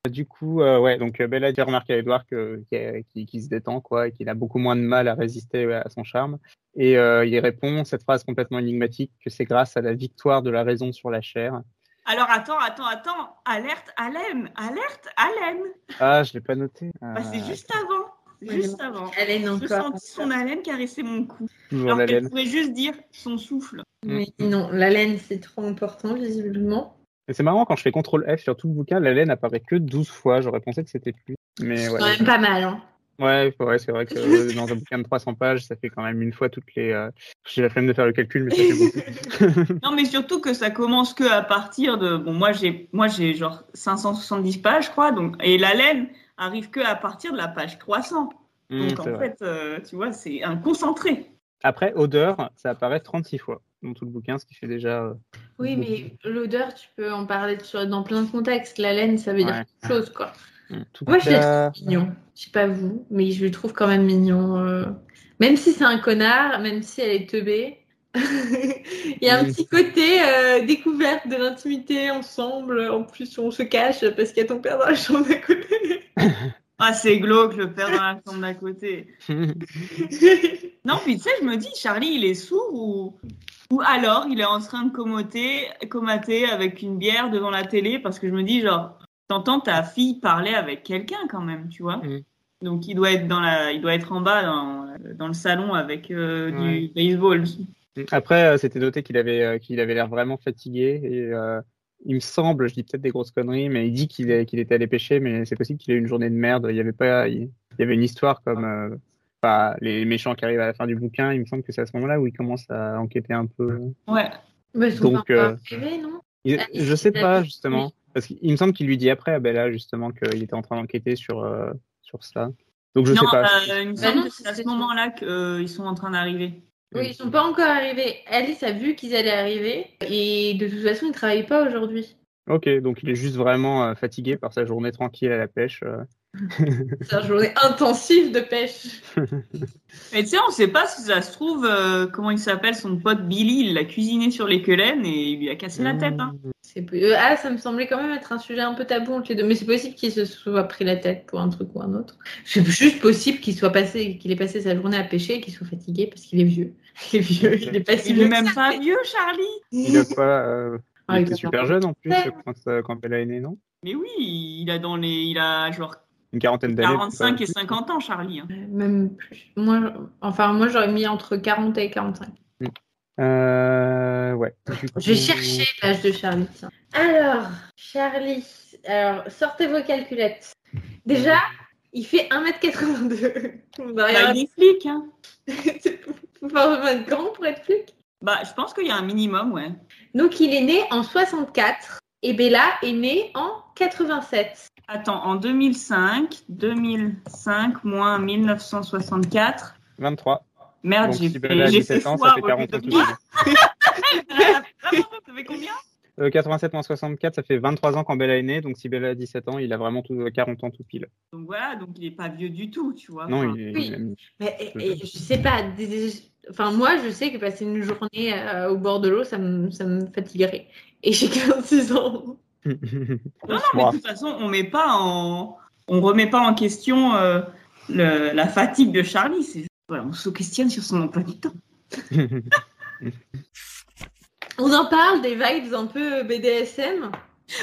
*laughs* Du coup, euh, ouais, donc euh, Bella dit remarquer à Edouard que- qu'il qu'il- qu'il se détend, quoi, et qu'il a beaucoup moins de mal à résister à son charme. Et euh, il répond cette phrase complètement énigmatique que c'est grâce à la victoire de la raison sur la chair. Alors, attends, attends, attends. Alerte, Alem. Alerte, Alem. Ah, je l'ai pas noté. Bah, c'est juste avant. Juste avant. Haleine Je encore. sentis son haleine caresser mon cou. toujours Alors qu'elle juste dire son souffle. Mais non, la laine, c'est trop important, visiblement. Et c'est marrant quand je fais CTRL F sur tout le bouquin, la laine apparaît que 12 fois. J'aurais pensé que c'était plus. Mais C'est ouais. quand même pas mal, hein. Ouais, ouais, c'est vrai que euh, *laughs* dans un bouquin de 300 pages, ça fait quand même une fois toutes les. euh, J'ai la flemme de faire le calcul, mais ça fait beaucoup. *laughs* *laughs* Non, mais surtout que ça commence que à partir de. Bon, moi, j'ai, moi, j'ai genre 570 pages, je crois. Donc, et la laine arrive que à partir de la page 300. Hum, Donc, en vrai. fait, euh, tu vois, c'est un concentré. Après, odeur, ça apparaît 36 fois dans tout le bouquin, ce qui fait déjà. euh, Oui, mais l'odeur, tu peux en parler sur- dans plein de contextes. La laine, ça veut dire Ouais. quelque chose, quoi. hum, tout Moi, je le cas- trouve mignon. Je sais pas vous, mais je le trouve quand même mignon. euh. Même si c'est un connard, même si elle est teubée. *laughs* Il y a un petit côté euh, découverte de l'intimité ensemble. En plus, on se cache parce qu'il y a ton père dans la chambre d'à côté. *laughs* Ah, c'est glauque, le père dans la chambre d'à côté. *laughs* Non, puis tu sais, je me dis, Charlie, il est sourd ou, ou alors il est en train de comoter, comater avec une bière devant la télé parce que je me dis, genre, t'entends ta fille parler avec quelqu'un quand même, tu vois. Mm. Donc il doit être dans la, il doit être en bas dans, dans le salon avec euh, Ouais. du baseball. Après, euh, c'était noté qu'il avait euh, qu'il avait l'air vraiment fatigué et euh, il me semble, je dis peut-être des grosses conneries, mais il dit qu'il qu'il était allé pêcher, mais c'est possible qu'il ait eu une journée de merde. Il y avait pas, il, il y avait une histoire comme euh, enfin, les méchants qui arrivent à la fin du bouquin. Il me semble que c'est à ce moment-là où il commence à enquêter un peu. Ouais. Sont Donc, euh, non Il- Ah, je sais pas justement, parce qu'il me semble qu'il lui dit après à Bella justement qu'il était en train d'enquêter sur euh, sur ça. Donc je non, sais pas. euh, il me semble non, que c'est à ce moment-là qu'ils sont en train d'arriver. Oui, ils sont pas encore arrivés. Alice a vu qu'ils allaient arriver. Et de toute façon, ils travaillent pas aujourd'hui. Ok, donc il est juste vraiment euh, fatigué par sa journée tranquille à la pêche. C'est une journée intensive de pêche. *laughs* Et tu sais, on sait pas si ça se trouve, euh, comment il s'appelle, son pote Billy, il l'a cuisiné sur les quelaines et il lui a cassé la tête. Hein. Euh, Ah, ça me semblait quand même être un sujet un peu tabou entre les deux. Mais c'est possible qu'il se soit pris la tête pour un truc ou un autre. C'est juste possible qu'il soit passé, qu'il ait passé sa journée à pêcher et qu'il soit fatigué parce qu'il est vieux. Il est vieux, il est pas si Il vieux est que même pas vieux, Charlie. Il a pas. euh, Ah, il il était a super jeune en plus Ouais. quand, euh, quand Bella est née, non? Mais oui, il a dans les, il a genre Une quarantaine d'années. 45 peut-être et 50 ans, Charlie. hein. Même plus. Moi, enfin, moi, j'aurais mis entre 40 et 45. Euh, ouais. Je vais chercher l'âge de Charlie. tiens. Alors, Charlie, alors, sortez vos calculettes. Déjà, il fait 1m82. Bah, il est flic, hein. faut pas être grand pour être flic. Bah, je pense qu'il y a un minimum, ouais. Donc, il est né en 64 et Bella est née en 87. Attends, en 2005, 2005 moins 1964. 23. Merde, j'ai si Bella a fait, fait 17 ans, ça fait au lieu 40 de ans *laughs* fait combien? Euh, 87 moins 64, ça fait 23 ans quand Bella est née. Donc si Bella a 17 ans, il a vraiment tout, 40 ans tout pile. Donc voilà, donc il est pas vieux du tout, tu vois. Non, Enfin, il est. oui. il est- Mais et- et je sais pas. des- des- Enfin, moi, je sais que passer une journée euh, au bord de l'eau, ça me, ça me fatiguerait. Et j'ai 46 ans. *laughs* Non, non, mais de toute façon, on met pas en, on remet pas en question euh, le- la fatigue de Charlie. C'est voilà, on se questionne sur son emploi du temps. *laughs* On en parle des vibes un peu BDSM.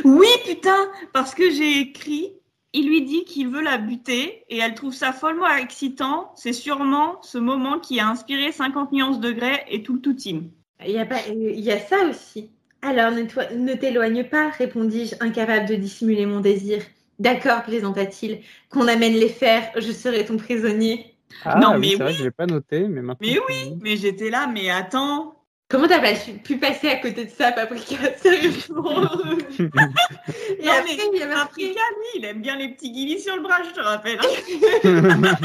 Oui, putain, parce que j'ai écrit. Il lui dit qu'il veut la buter et elle trouve ça follement excitant. C'est sûrement ce moment qui a inspiré 50 nuances degrés et tout le tout team. Il y a, pas, il y a ça aussi. Alors, ne, toi- ne t'éloigne pas, répondis-je, incapable de dissimuler mon désir. D'accord, plaisanta-t-il, qu'on amène les fers, je serai ton prisonnier. Ah, Non, mais vrai oui. je l'ai pas noté, mais maintenant. Mais oui, mais j'étais là, mais attends. Comment t'as pas pu passer à côté de ça, Paprika? *laughs* Sérieusement *laughs* Et Non, après, il y Paprika, lui, il aime bien les petits guillis sur le bras, je te rappelle. hein. *laughs*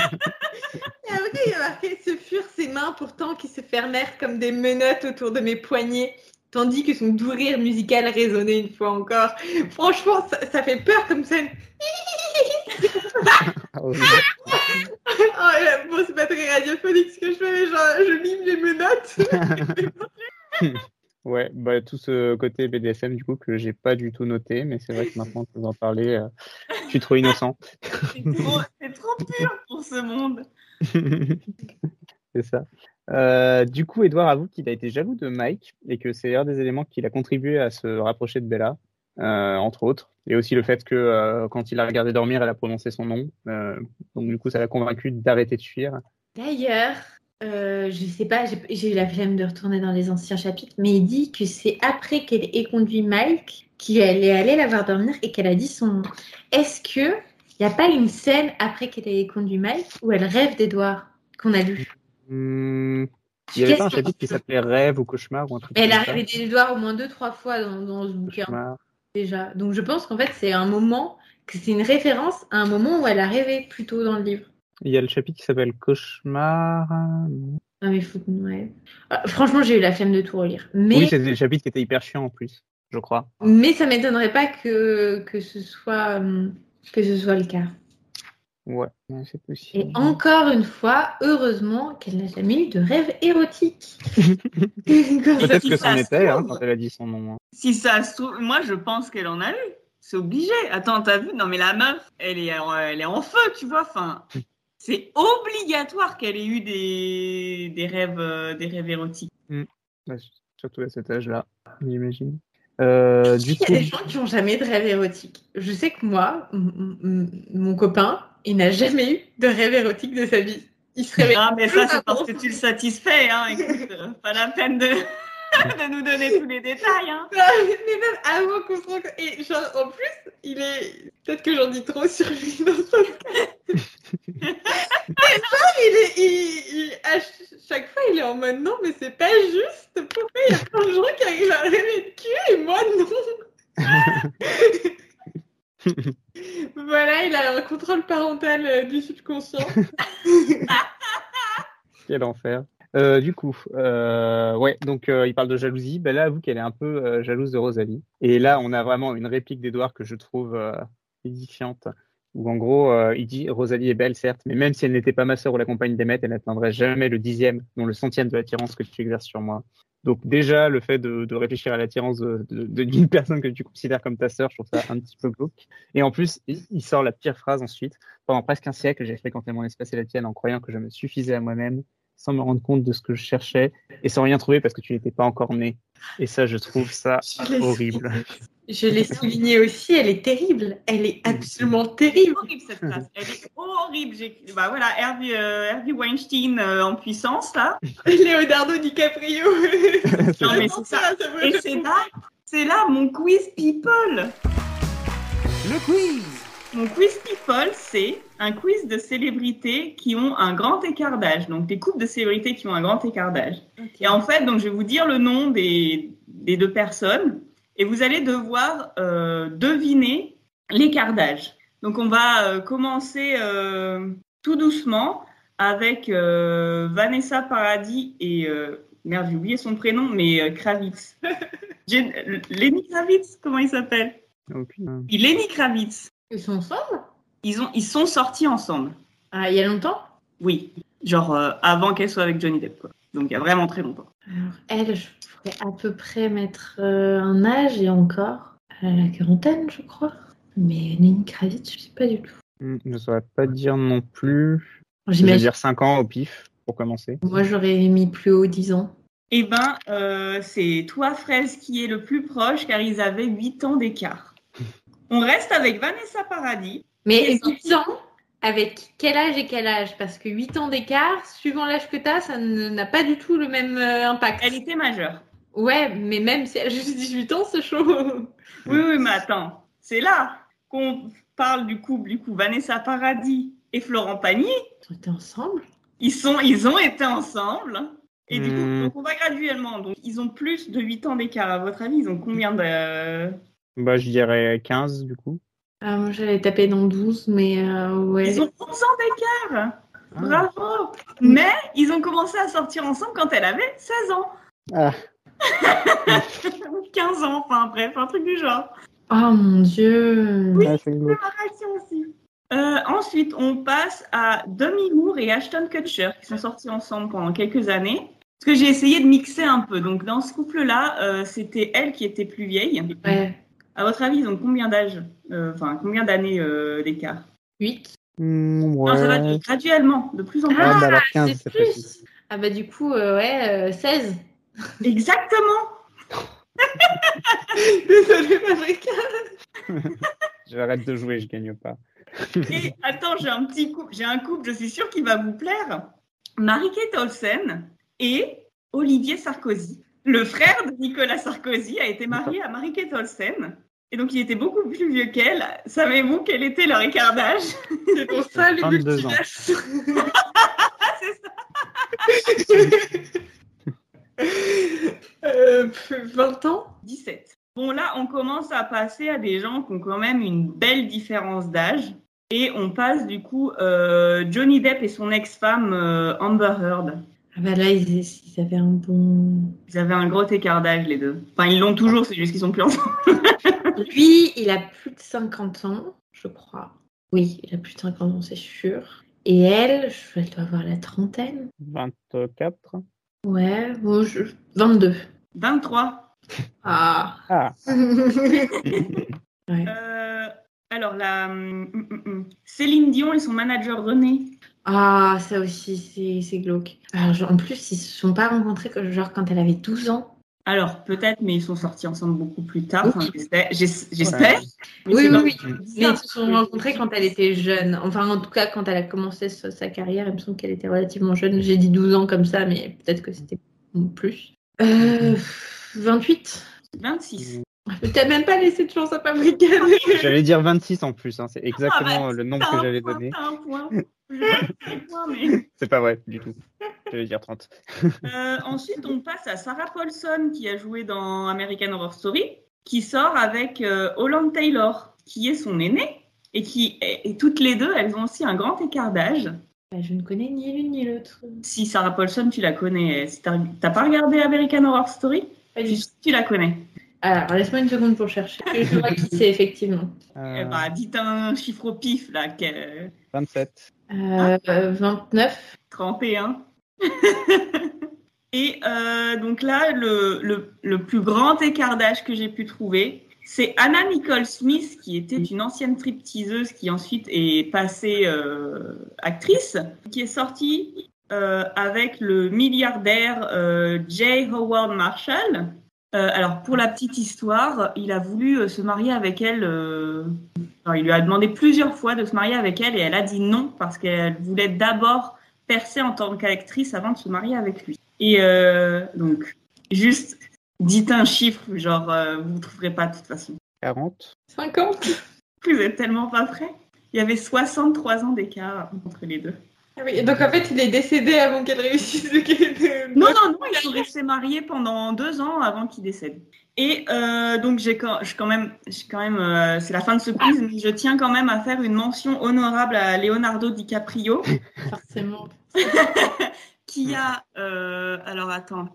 et après, il y a marqué Ce furent ses mains pourtant qui se fermèrent comme des menottes autour de mes poignets, tandis que son doux rire musical résonnait une fois encore. Franchement, ça, ça fait peur comme scène. Oh, là, bon, c'est pas très radiophonique ce que je fais, mais genre, je mime les menottes. *laughs* Ouais, bah, tout ce côté BDSM, du coup, que j'ai pas du tout noté, mais c'est vrai que maintenant que vous en parlez, euh, je suis trop innocent. C'est trop, trop pur pour ce monde. *laughs* c'est ça. Euh, du coup, Edouard avoue qu'il a été jaloux de Mike et que c'est un des éléments qui l'a contribué à se rapprocher de Bella, entre autres. Et aussi le fait que euh, quand il l'a regardé dormir, elle a prononcé son nom. Euh, donc du coup, ça l'a convaincu d'arrêter de fuir. D'ailleurs, euh, je sais pas, j'ai- eu la flemme de retourner dans les anciens chapitres, mais il dit que c'est après qu'elle ait conduit Mike qu'elle est allée la voir dormir et qu'elle a dit son nom. Est-ce que il n'y a pas une scène après qu'elle ait conduit Mike où elle rêve d'Edouard qu'on a lu Hmm, il y avait pas un chapitre qui s'appait Rêve ou Cauchemar ou un truc Elle a rêvé d'Edouard au moins deux, trois fois dans, dans ce bouquin Cauchemar. Déjà. Donc je pense qu'en fait c'est un moment, que c'est une référence à un moment où elle a rêvé plus tôt dans le livre. Il y a le chapitre qui s'appelle Cauchemar. Ah mais faut ouais. Ah, franchement j'ai eu la flemme de tout relire. Mais Oui, c'était le chapitre qui était hyper chiant en plus, je crois. Mais ça m'étonnerait pas que, que, ce soit, hum, que ce soit le cas. Ouais, c'est Et possible. encore une fois, heureusement qu'elle n'a jamais eu de rêve érotique. *laughs* Peut-être Si que ça c'en se était hein, trouve. quand elle a dit son nom. hein. Si ça se trouve, moi je pense qu'elle en a eu. C'est obligé. Attends, t'as vu? Non, mais la meuf, elle est, en- elle est en feu, tu vois. Enfin, c'est obligatoire qu'elle ait eu des, des rêves, euh, des rêves érotiques. Ouais, surtout à cet âge-là, j'imagine. Euh, du Il y coup, a des gens qui n'ont jamais de rêve érotique. Je sais que moi, mon copain, il n'a jamais eu de rêve érotique de sa vie. Il se réveille. Ah, mais ça, c'est parce que tu le satisfais. Hein. Écoute, euh, pas la peine de, *laughs* de nous donner tous les détails. Hein. Non, mais même avant qu'on se rencontre. Et genre, en plus, il est. Peut-être que j'en dis trop sur lui dans ce podcast. *laughs* Mais non, il est. il- il- À ch- chaque fois, il est en mode non, mais c'est pas juste. Pourquoi il y a plein de gens qui arrivent à rêver de cul et moi non *laughs* Voilà, il a un contrôle parental euh, du subconscient. *laughs* quel enfer. Euh, du coup, euh, ouais, donc euh, il parle de jalousie. Ben là, avoue qu'elle est un peu jalouse de Rosalie. Et là, on a vraiment une réplique d'Edouard que je trouve édifiante. Où en gros, il dit Rosalie est belle, certes, mais même si elle n'était pas ma sœur ou la compagne d'Emmett, elle n'atteindrait jamais le dixième, non le centième de l'attirance que tu exerces sur moi. Donc déjà, le fait de, réfléchir à l'attirance d'une personne que tu considères comme ta sœur, je trouve ça un petit peu glauque. Et en plus, il sort la pire phrase ensuite. Pendant presque un siècle, j'ai fréquenté mon espace et la tienne en croyant que je me suffisais à moi-même, sans me rendre compte de ce que je cherchais et sans rien trouver parce que tu n'étais pas encore né. Et ça, je trouve ça Je horrible. Je l'ai souligné aussi, elle est terrible. Elle est absolument terrible. horrible cette phrase. Elle est horrible. Bah voilà, Herbie, euh, Herbie Weinstein euh, en puissance là. *laughs* Leonardo DiCaprio. *laughs* Non mais c'est ça. Et c'est là, c'est là mon quiz people. Le quiz Mon quiz people, c'est un quiz de célébrités qui ont un grand écart d'âge. Donc des couples de célébrités qui ont un grand écart d'âge. Et en fait, donc je vais vous dire le nom des, des deux personnes et vous allez devoir euh, deviner l'écart d'âge. Donc on va euh, commencer euh, tout doucement avec euh, Vanessa Paradis et euh, merde j'ai oublié son prénom mais euh, Kravitz. *laughs* Lenny Kravitz, comment il s'appelle? Lenny Kravitz. Ils sont ensemble Ils ont ils sont sortis ensemble. Ah, il y a longtemps? Oui, genre euh, avant qu'elle soit avec Johnny Depp quoi. Donc il y a vraiment très longtemps. Alors, elle, je pourrais à peu près mettre euh, un âge et encore. Elle a la quarantaine, je crois. Mais Lenny Kravitz, je sais pas du tout. Je ne saurais pas dire non plus. Je vais dire 5 ans au pif, pour commencer. Moi, j'aurais mis plus haut 10 ans. Eh ben, euh, c'est toi, Fraise, qui est le plus proche, car ils avaient 8 ans d'écart. *laughs* On reste avec Vanessa Paradis. Mais Qu'est-ce 8 ans, avec quel âge et quel âge? Parce que 8 ans d'écart, suivant l'âge que tu as, ça n'a pas du tout le même euh, impact. Elle était majeure. Ouais, mais même si elle a juste 18 ans, c'est chaud. *laughs* Oui, oui, mais attends, c'est là qu'on parle du couple, du coup, Vanessa Paradis et Florent Pagny. Ils ont été ensemble? Ils, sont, ils ont été ensemble. Et du coup, Hmm. donc on va graduellement. Donc, ils ont plus de 8 ans d'écart. À votre avis, ils ont combien de. Bah, je dirais 15 du coup. Moi, j'allais taper dans 12, mais euh, ouais. Ils ont 11 ans d'écart. Ah. Bravo. Mais ils ont commencé à sortir ensemble quand elle avait 16 ans. Ah. *laughs* Ou 15 ans, enfin bref, un truc du genre. Oh mon dieu. Ah, c'est glauque. Préparation aussi. Euh, ensuite, on passe à Demi Moore et Ashton Kutcher qui sont sortis ensemble pendant quelques années. Parce que j'ai essayé de mixer un peu. Donc, dans ce couple-là, euh, c'était elle qui était plus vieille. Ouais. À votre avis, ils ont combien d'âge Euh, Enfin, combien d'années euh, d'écart? 8. Hmm, Non, ça va graduellement, de plus en plus. Ah, bah 15, c'est plus. Ah bah du coup, euh, ouais, euh, 16. Exactement *laughs* Désolée, Paprika. *laughs* J'arrête de jouer, je gagne pas. Et attends, j'ai un petit couple, j'ai un couple, je suis sûre qu'il va vous plaire. Marie-Kate Olsen et Olivier Sarkozy. Le frère de Nicolas Sarkozy a été marié à Marie-Kate Olsen. Et donc, il était beaucoup plus vieux qu'elle. Savez-vous quel était leur écart d'âge C'est pour ça le 22 ans. multinational. *laughs* Euh, 20 ans? 17. Bon, là, on commence à passer à des gens qui ont quand même une belle différence d'âge. Et on passe du coup euh, Johnny Depp et son ex-femme euh, Amber Heard. Ah bah là, ils, ils avaient un bon... Ils avaient un gros écart d'âge, les deux. Enfin, ils l'ont toujours, c'est juste qu'ils sont plus ensemble. *laughs* Lui, il a plus de 50 ans, je crois. Oui, il a plus de 50 ans, c'est sûr. Et elle, elle doit avoir la trentaine. 24. Ouais, bon, je... 22. 23. *laughs* Ah. Ah, *laughs* ouais. Euh, alors, la, hum, hum, hum. Céline Dion et son manager René. Ah, ça aussi, c'est glauque. Alors, genre, en plus, ils se sont pas rencontrés que- genre quand elle avait 12 ans. Alors, peut-être, mais ils sont sortis ensemble beaucoup plus tard. Enfin, j'espère- Oui, oui, oui. Mais ils se sont rencontrés quand elle était jeune. Enfin, en tout cas, quand elle a commencé sa, sa carrière, il me semble qu'elle était relativement jeune. J'ai dit 12 ans comme ça, mais peut-être que c'était plus. Euh, 28 26. T'as même pas laissé de chance à Paprika. *laughs* j'allais dire 26 en plus, hein, c'est exactement Ah bah, le nombre que j'avais donné. un point. *laughs* Mais- *laughs* C'est pas vrai du tout. J'allais dire 30. *laughs* Euh, ensuite, on passe à Sarah Paulson qui a joué dans American Horror Story, qui sort avec euh, Holland Taylor, qui est son aîné, et qui et, et toutes les deux, elles ont aussi un grand écart d'âge. Bah, je ne connais ni l'une ni l'autre. Si Sarah Paulson, tu la connais, si t'as pas regardé American Horror Story, Pas du tu, la connais. Alors, laisse-moi une seconde pour chercher. Je vois qui c'est, effectivement. Euh, Eh bah, dites un chiffre au pif là, que- 27. Euh, 29. 31. *laughs* Et euh, donc là, le, le, le plus grand écart d'âge que j'ai pu trouver, c'est Anna Nicole Smith, qui était une ancienne stripteaseuse qui ensuite est passée euh, actrice, qui est sortie euh, avec le milliardaire euh, J. Howard Marshall. Euh, alors, pour la petite histoire, il a voulu euh, se marier avec elle. Alors, il lui a demandé plusieurs fois de se marier avec elle et elle a dit non parce qu'elle voulait d'abord percer en tant qu'actrice avant de se marier avec lui. Et euh, donc, juste dites un chiffre, genre, euh, vous ne trouverez pas de toute façon. 40. 50. Vous êtes tellement pas prêts. Il y avait 63 ans d'écart entre les deux. Ah oui, donc en fait, il est décédé avant qu'elle réussisse. le- Non, non, non, ils sont restés mariés pendant deux ans avant qu'il décède. Et euh, donc, j'ai quand, même, j'ai quand même euh, c'est la fin de ce quiz, mais je tiens quand même à faire une mention honorable à Leonardo DiCaprio, Forcément. *laughs* qui a, euh, alors attends,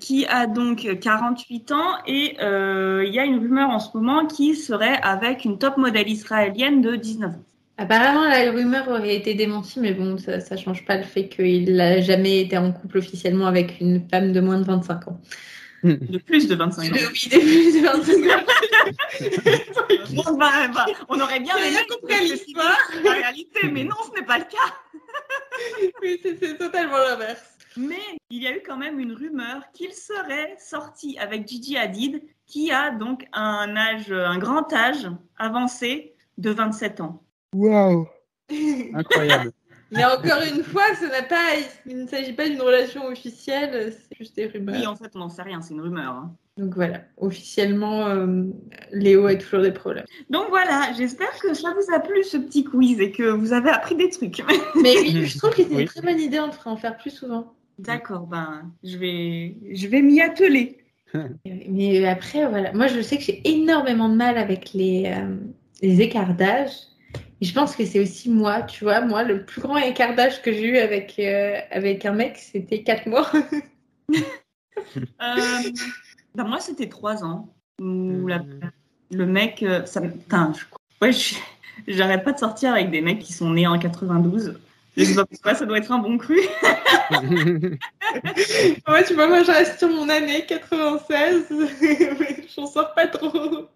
qui a donc 48 ans et il y a une rumeur en ce moment qui serait avec une top modèle israélienne de 19 ans. Apparemment, la rumeur aurait été démentie, mais bon, ça, ça change pas le fait qu'il n'a jamais été en couple officiellement avec une femme de moins de 25 ans. De plus de 25 ans. *laughs* Oui, de plus de 25 ans. Bon, bah, bah, on aurait bien compris l'histoire. la réalité, mais non, ce n'est pas le cas. *laughs* Oui, c'est c'est totalement l'inverse. Mais il y a eu quand même une rumeur qu'il serait sorti avec Gigi Hadid, qui a donc un âge, un grand âge avancé de 27 ans. Waouh *laughs* Incroyable. Mais encore une fois, ce n'a pas, il ne s'agit pas d'une relation officielle, c'est juste des rumeurs. Oui, en fait, on n'en sait rien, c'est une rumeur. hein. Donc voilà, officiellement, euh, Léo a toujours des problèmes. Donc voilà, j'espère que ça vous a plu ce petit quiz et que vous avez appris des trucs. *laughs* Mais oui, je trouve *laughs* que c'est Oui. une très bonne idée, on devrait en faire plus souvent. D'accord, ben je vais, je vais m'y atteler. *laughs* Mais après, voilà, moi je sais que j'ai énormément de mal avec les, euh, les écarts d'âge. Et je pense que c'est aussi moi, tu vois, moi, le plus grand écart d'âge que j'ai eu avec, euh, avec un mec, c'était 4 mois. *laughs* Euh, ben moi, c'était trois ans. Où la- Mhm. le mec, euh, ça me. Putain, je... ouais, je- j'arrête pas de sortir avec des mecs qui sont nés en 92. Je sais pas pourquoi, ça doit être un bon cru. *laughs* Ouais, tu vois, moi je reste sur mon année 96, mais j'en sors pas trop.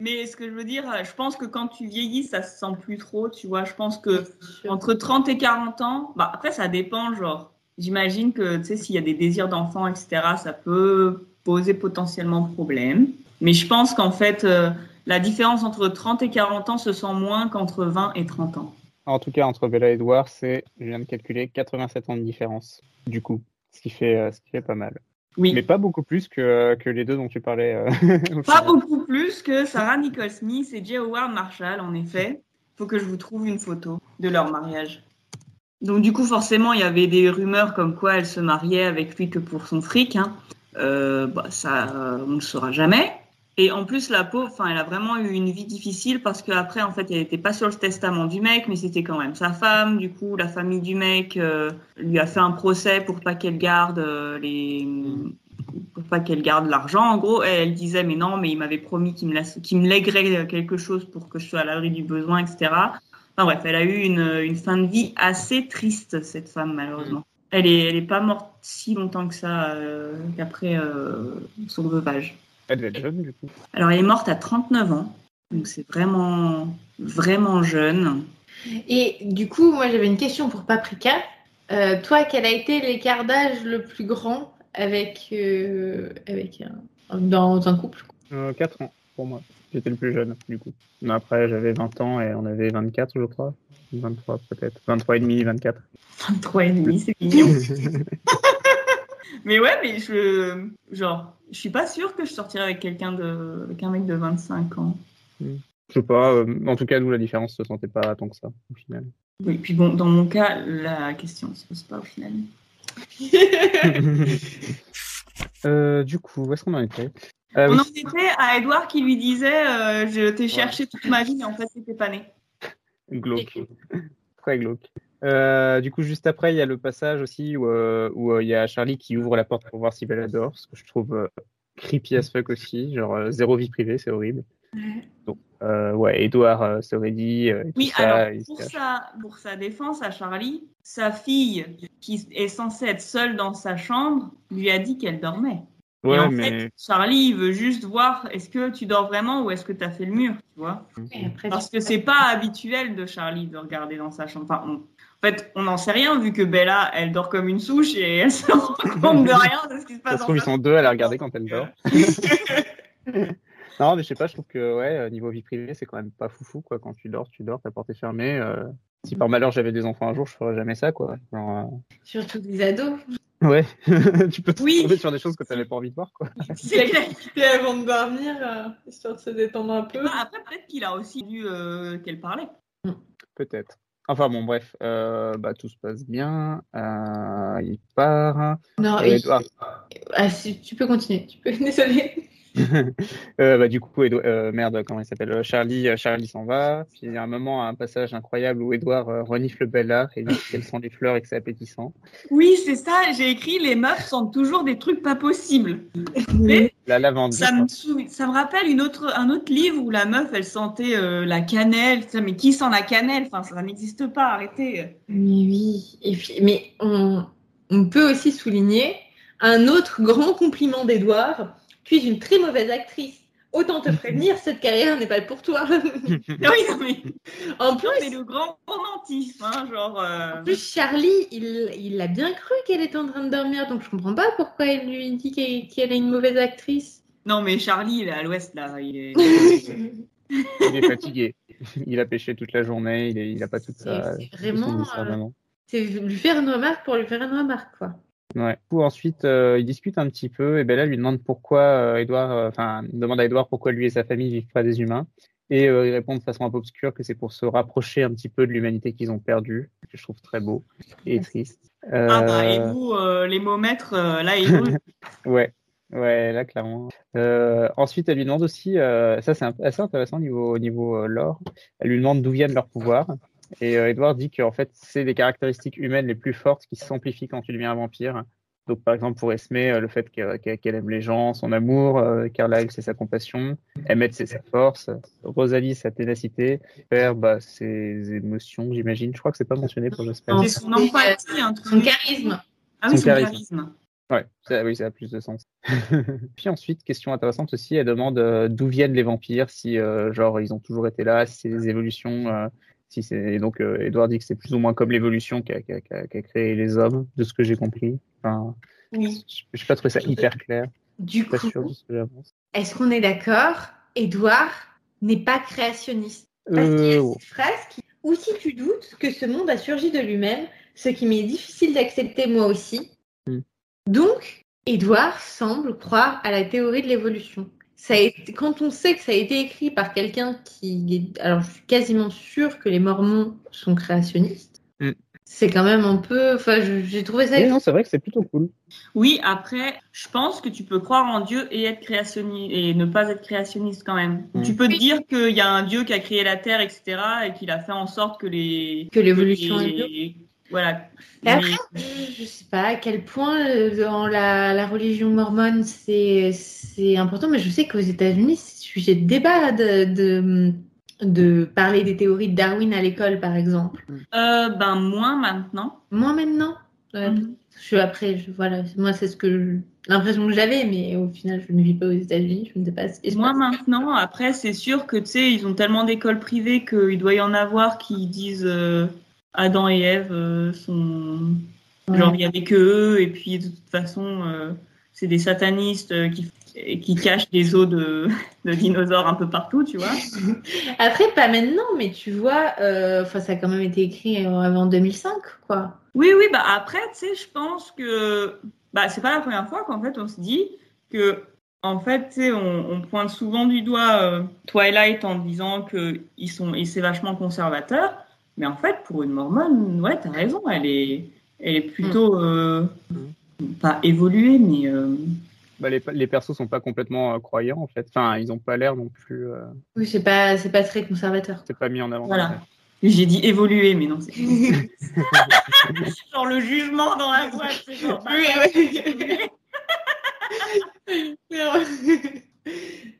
Mais ce que je veux dire, euh, je pense que quand tu vieillis, ça se sent plus trop, tu vois. Je pense que entre 30 et 40 ans, bah après ça dépend, genre. J'imagine que, tu sais, s'il y a des désirs d'enfant, etc., ça peut poser potentiellement problème. Mais je pense qu'en fait, euh, la différence entre 30 et 40 ans se sent moins qu'entre 20 et 30 ans. En tout cas, entre Bella et Edouard, c'est, je viens de calculer, 87 ans de différence, du coup. Ce qui fait, euh, ce qui fait pas mal. Oui. Mais pas beaucoup plus que, que les deux dont tu parlais. euh, *laughs* Pas beaucoup plus que Sarah Nicole Smith et Jay Howard Marshall, en effet. faut que je vous trouve une photo de leur mariage. Donc du coup, forcément, il y avait des rumeurs comme quoi elle se mariait avec lui que pour son fric. Hein. Euh, bah, ça, euh, on ne le saura jamais. Et en plus, la pauvre, enfin, elle a vraiment eu une vie difficile parce qu'après, en fait, elle n'était pas sur le testament du mec, mais c'était quand même sa femme. Du coup, la famille du mec euh, lui a fait un procès pour pas qu'elle garde euh, les, pour pas qu'elle garde l'argent. En gros, elle, elle disait mais non, mais il m'avait promis qu'il me, laisse- qu'il me lèguerait quelque chose pour que je sois à l'abri du besoin, etc. Enfin bref, elle a eu une, une fin de vie assez triste cette femme malheureusement. Elle est, elle est pas morte si longtemps que ça euh, qu'après euh, son veuvage. Elle devait être jeune, du coup. Alors elle est morte à 39 ans, donc c'est vraiment vraiment jeune. Et du coup, moi j'avais une question pour Paprika. Euh, toi, quel a été l'écart d'âge le plus grand avec, euh, avec un, dans un couple Euh, 4 ans, pour moi. J'étais le plus jeune, du coup. Mais après, j'avais 20 ans et on avait 24, je crois. 23 peut-être. 23 et demi, 24. 23 et demi, c'est *laughs* mignon. *laughs* Mais ouais, mais je, genre, je suis pas sûre que je sortirais avec quelqu'un de, avec un mec de 25 ans. Je sais pas. euh, en tout cas, nous, la différence se sentait pas tant que ça, au final. Oui, puis bon, dans mon cas, la question se pose pas au final. *laughs* Euh, du coup, où est-ce qu'on en était? Euh, On oui, en était à Edouard qui lui disait euh, Je t'ai cherché toute ma vie, mais en fait, t'étais pas né. Glauque. *laughs* Très glauque. Euh, du coup, juste après, il y a le passage aussi où euh, où, euh, il y a Charlie qui ouvre la porte pour voir si Bella dort, ce que je trouve euh, creepy as fuck aussi. Genre, euh, zéro vie privée, c'est horrible. Donc, euh, ouais, Edouard euh, serait dit. euh, et tout Oui, ça, alors, se pour sa, pour sa défense à Charlie, sa fille, qui est censée être seule dans sa chambre, lui a dit qu'elle dormait. Et Ouais, en mais fait, Charlie, il veut juste voir est-ce que tu dors vraiment ou est-ce que tu as fait le mur, tu vois? Après, Parce que c'est pas habituel de Charlie de regarder dans sa chambre. Enfin, on- fait, on n'en sait rien vu que Bella, elle dort comme une souche et elle se rend *laughs* compte de rien de ce qui se ça passe se dans trouve, ils sont deux à la regarder quand elle dort. *laughs* non, mais je sais pas, je trouve que ouais, euh, niveau vie privée, c'est quand même pas foufou quoi. Quand tu dors, tu dors, ta porte est fermée. euh, Si par malheur j'avais des enfants un jour, je ferais jamais ça quoi. Genre, Surtout des ados. euh, Ouais, *laughs* tu peux te Oui. sur des choses que tu n'avais pas envie de voir quoi. C'est. Et avant de dormir, euh, histoire de se détendre un peu. Bah, Après, peut-être qu'il a aussi vu euh, qu'elle parlait. Peut-être. Enfin bon, bref, euh, bah, tout se passe bien. Euh, il part. Non, Euh, il- ah, si, tu peux continuer. Tu peux... *laughs* Désolée. *laughs* Euh, bah, du coup, Edouard- euh, merde, comment il s'appelle Euh, Charlie, Charlie s'en va. Puis il y a un moment, un passage incroyable où Edouard euh, renifle Bella et dit qu'elle sent les fleurs et que c'est appétissant. Oui, c'est ça. J'ai écrit les meufs sentent toujours des trucs pas possibles. La lavande. Ça me, ça me rappelle une autre, un autre livre où la meuf, elle sentait euh, la cannelle. Mais qui sent la cannelle? Enfin, ça n'existe pas. Arrêtez. Mais oui. Et puis, mais on, on peut aussi souligner un autre grand compliment d'Edouard. Tu es une très mauvaise actrice. Autant te *laughs* prévenir, cette carrière n'est pas pour toi. *laughs* oui, non, mais en plus, c'est le grand romantisme, hein, genre. euh, En plus, Charlie, il, il a bien cru qu'elle était en train de dormir, donc je comprends pas pourquoi il lui dit qu'elle qu'elle est une mauvaise actrice. Non, mais Charlie, il est à l'ouest là. Il est... *laughs* Il est fatigué. Il a pêché toute la journée, il, est, il a pas toute sa. C'est son vraiment. C'est lui faire une remarque pour lui faire une remarque, quoi. Ouais. Ensuite, euh, il discute un petit peu, et Bella lui demande pourquoi euh, Edouard, euh, enfin, il demande à Edouard pourquoi lui et sa famille vivent pas des humains. Et euh, il répond de façon un peu obscure que c'est pour se rapprocher un petit peu de l'humanité qu'ils ont perdue, que je trouve très beau et triste. Ah bah, et Euh, vous, euh, les mots maîtres, euh, là, ils. *laughs* Ouais, ouais, là clairement. Euh, ensuite, elle lui demande aussi, euh, ça c'est assez intéressant au niveau, au niveau euh, lore, elle lui demande d'où viennent leurs pouvoirs. Et euh, Edward dit qu'en fait, c'est des caractéristiques humaines les plus fortes qui s'amplifient quand tu deviens un vampire. Donc, par exemple, pour Esme, euh, le fait qu'elle aime les gens, son amour, euh, Carlyle, c'est sa compassion, Emmett, c'est sa force, Rosalie, sa ténacité, Père, bah, ses émotions, j'imagine. Je crois que c'est pas mentionné pour Jasper. C'est son empathie. Son charisme. Ah oui, Son son charisme. charisme. Ouais, ça, oui, ça a plus de sens. *laughs* Puis ensuite, question intéressante aussi, elle demande euh, d'où viennent les vampires, si euh, genre ils ont toujours été là, si c'est des évolutions, euh, si et donc euh, Edouard dit que c'est plus ou moins comme l'évolution qu'a qu'a- qu'a- qu'a créé les hommes, de ce que j'ai compris. Enfin, Oui. je n'ai pas trouvé ça hyper clair, Du coup, est-ce qu'on est d'accord Édouard n'est pas créationniste? Parce qu'il y a Euh, cette phrase qui, ou si tu doutes que ce monde a surgi de lui-même, ce qui m'est difficile d'accepter moi aussi. Hmm. Donc, Édouard semble croire à la théorie de l'évolution. Ça a été- quand on sait que ça a été écrit par quelqu'un qui est, alors je suis quasiment sûre que les Mormons sont créationnistes. Hmm. C'est quand même un peu, enfin, j'ai trouvé ça. oui, non, c'est vrai que c'est plutôt cool. Oui, après, je pense que tu peux croire en Dieu et être créationniste et ne pas être créationniste quand même. Mm. Tu peux Oui. te dire qu'il y a un Dieu qui a créé la Terre, etc., et qu'il a fait en sorte que les Que l'évolution que est les- Voilà. Et après, Mais- je je sais pas à quel point euh, dans la, la religion mormone c'est c'est important, mais je sais qu'aux États-Unis c'est sujet de débat de, de, de parler des théories de Darwin à l'école, par exemple. Euh, ben moins maintenant. Moi maintenant, euh, je suis après, je, voilà, moi c'est ce que l'impression que j'avais, mais au final je ne vis pas aux États-Unis, je ne sais pas ce qui se Moi passe. maintenant, après, c'est sûr que tu sais, ils ont tellement d'écoles privées qu'il doit y en avoir qui disent euh, Adam et Ève euh, sont. Ouais. Genre, il y avait que eux, et puis de toute façon, euh, c'est des satanistes euh, qui, qui cachent des os de, *laughs* de dinosaures un peu partout, tu vois. *laughs* Après, pas maintenant, mais tu vois, euh, ça a quand même été écrit avant 2005, quoi. Oui, oui, bah après, tu sais, je pense que bah, c'est pas la première fois qu'en fait on se dit que, en fait, tu sais, on, on pointe souvent du doigt euh, Twilight en disant que ils sont, et c'est vachement conservateur, mais en fait, pour une mormone, ouais, t'as raison, elle est, elle est plutôt euh, pas évoluée, mais euh, Bah, les, les persos sont pas complètement euh, croyants en fait. Enfin, ils ont pas l'air non plus. euh, Oui, c'est pas, c'est pas très conservateur. c'est pas mis en avant. Voilà. j'ai dit évoluée, mais non, c'est *laughs* genre le jugement dans la boîte, c'est genre. bah, Oui, *laughs*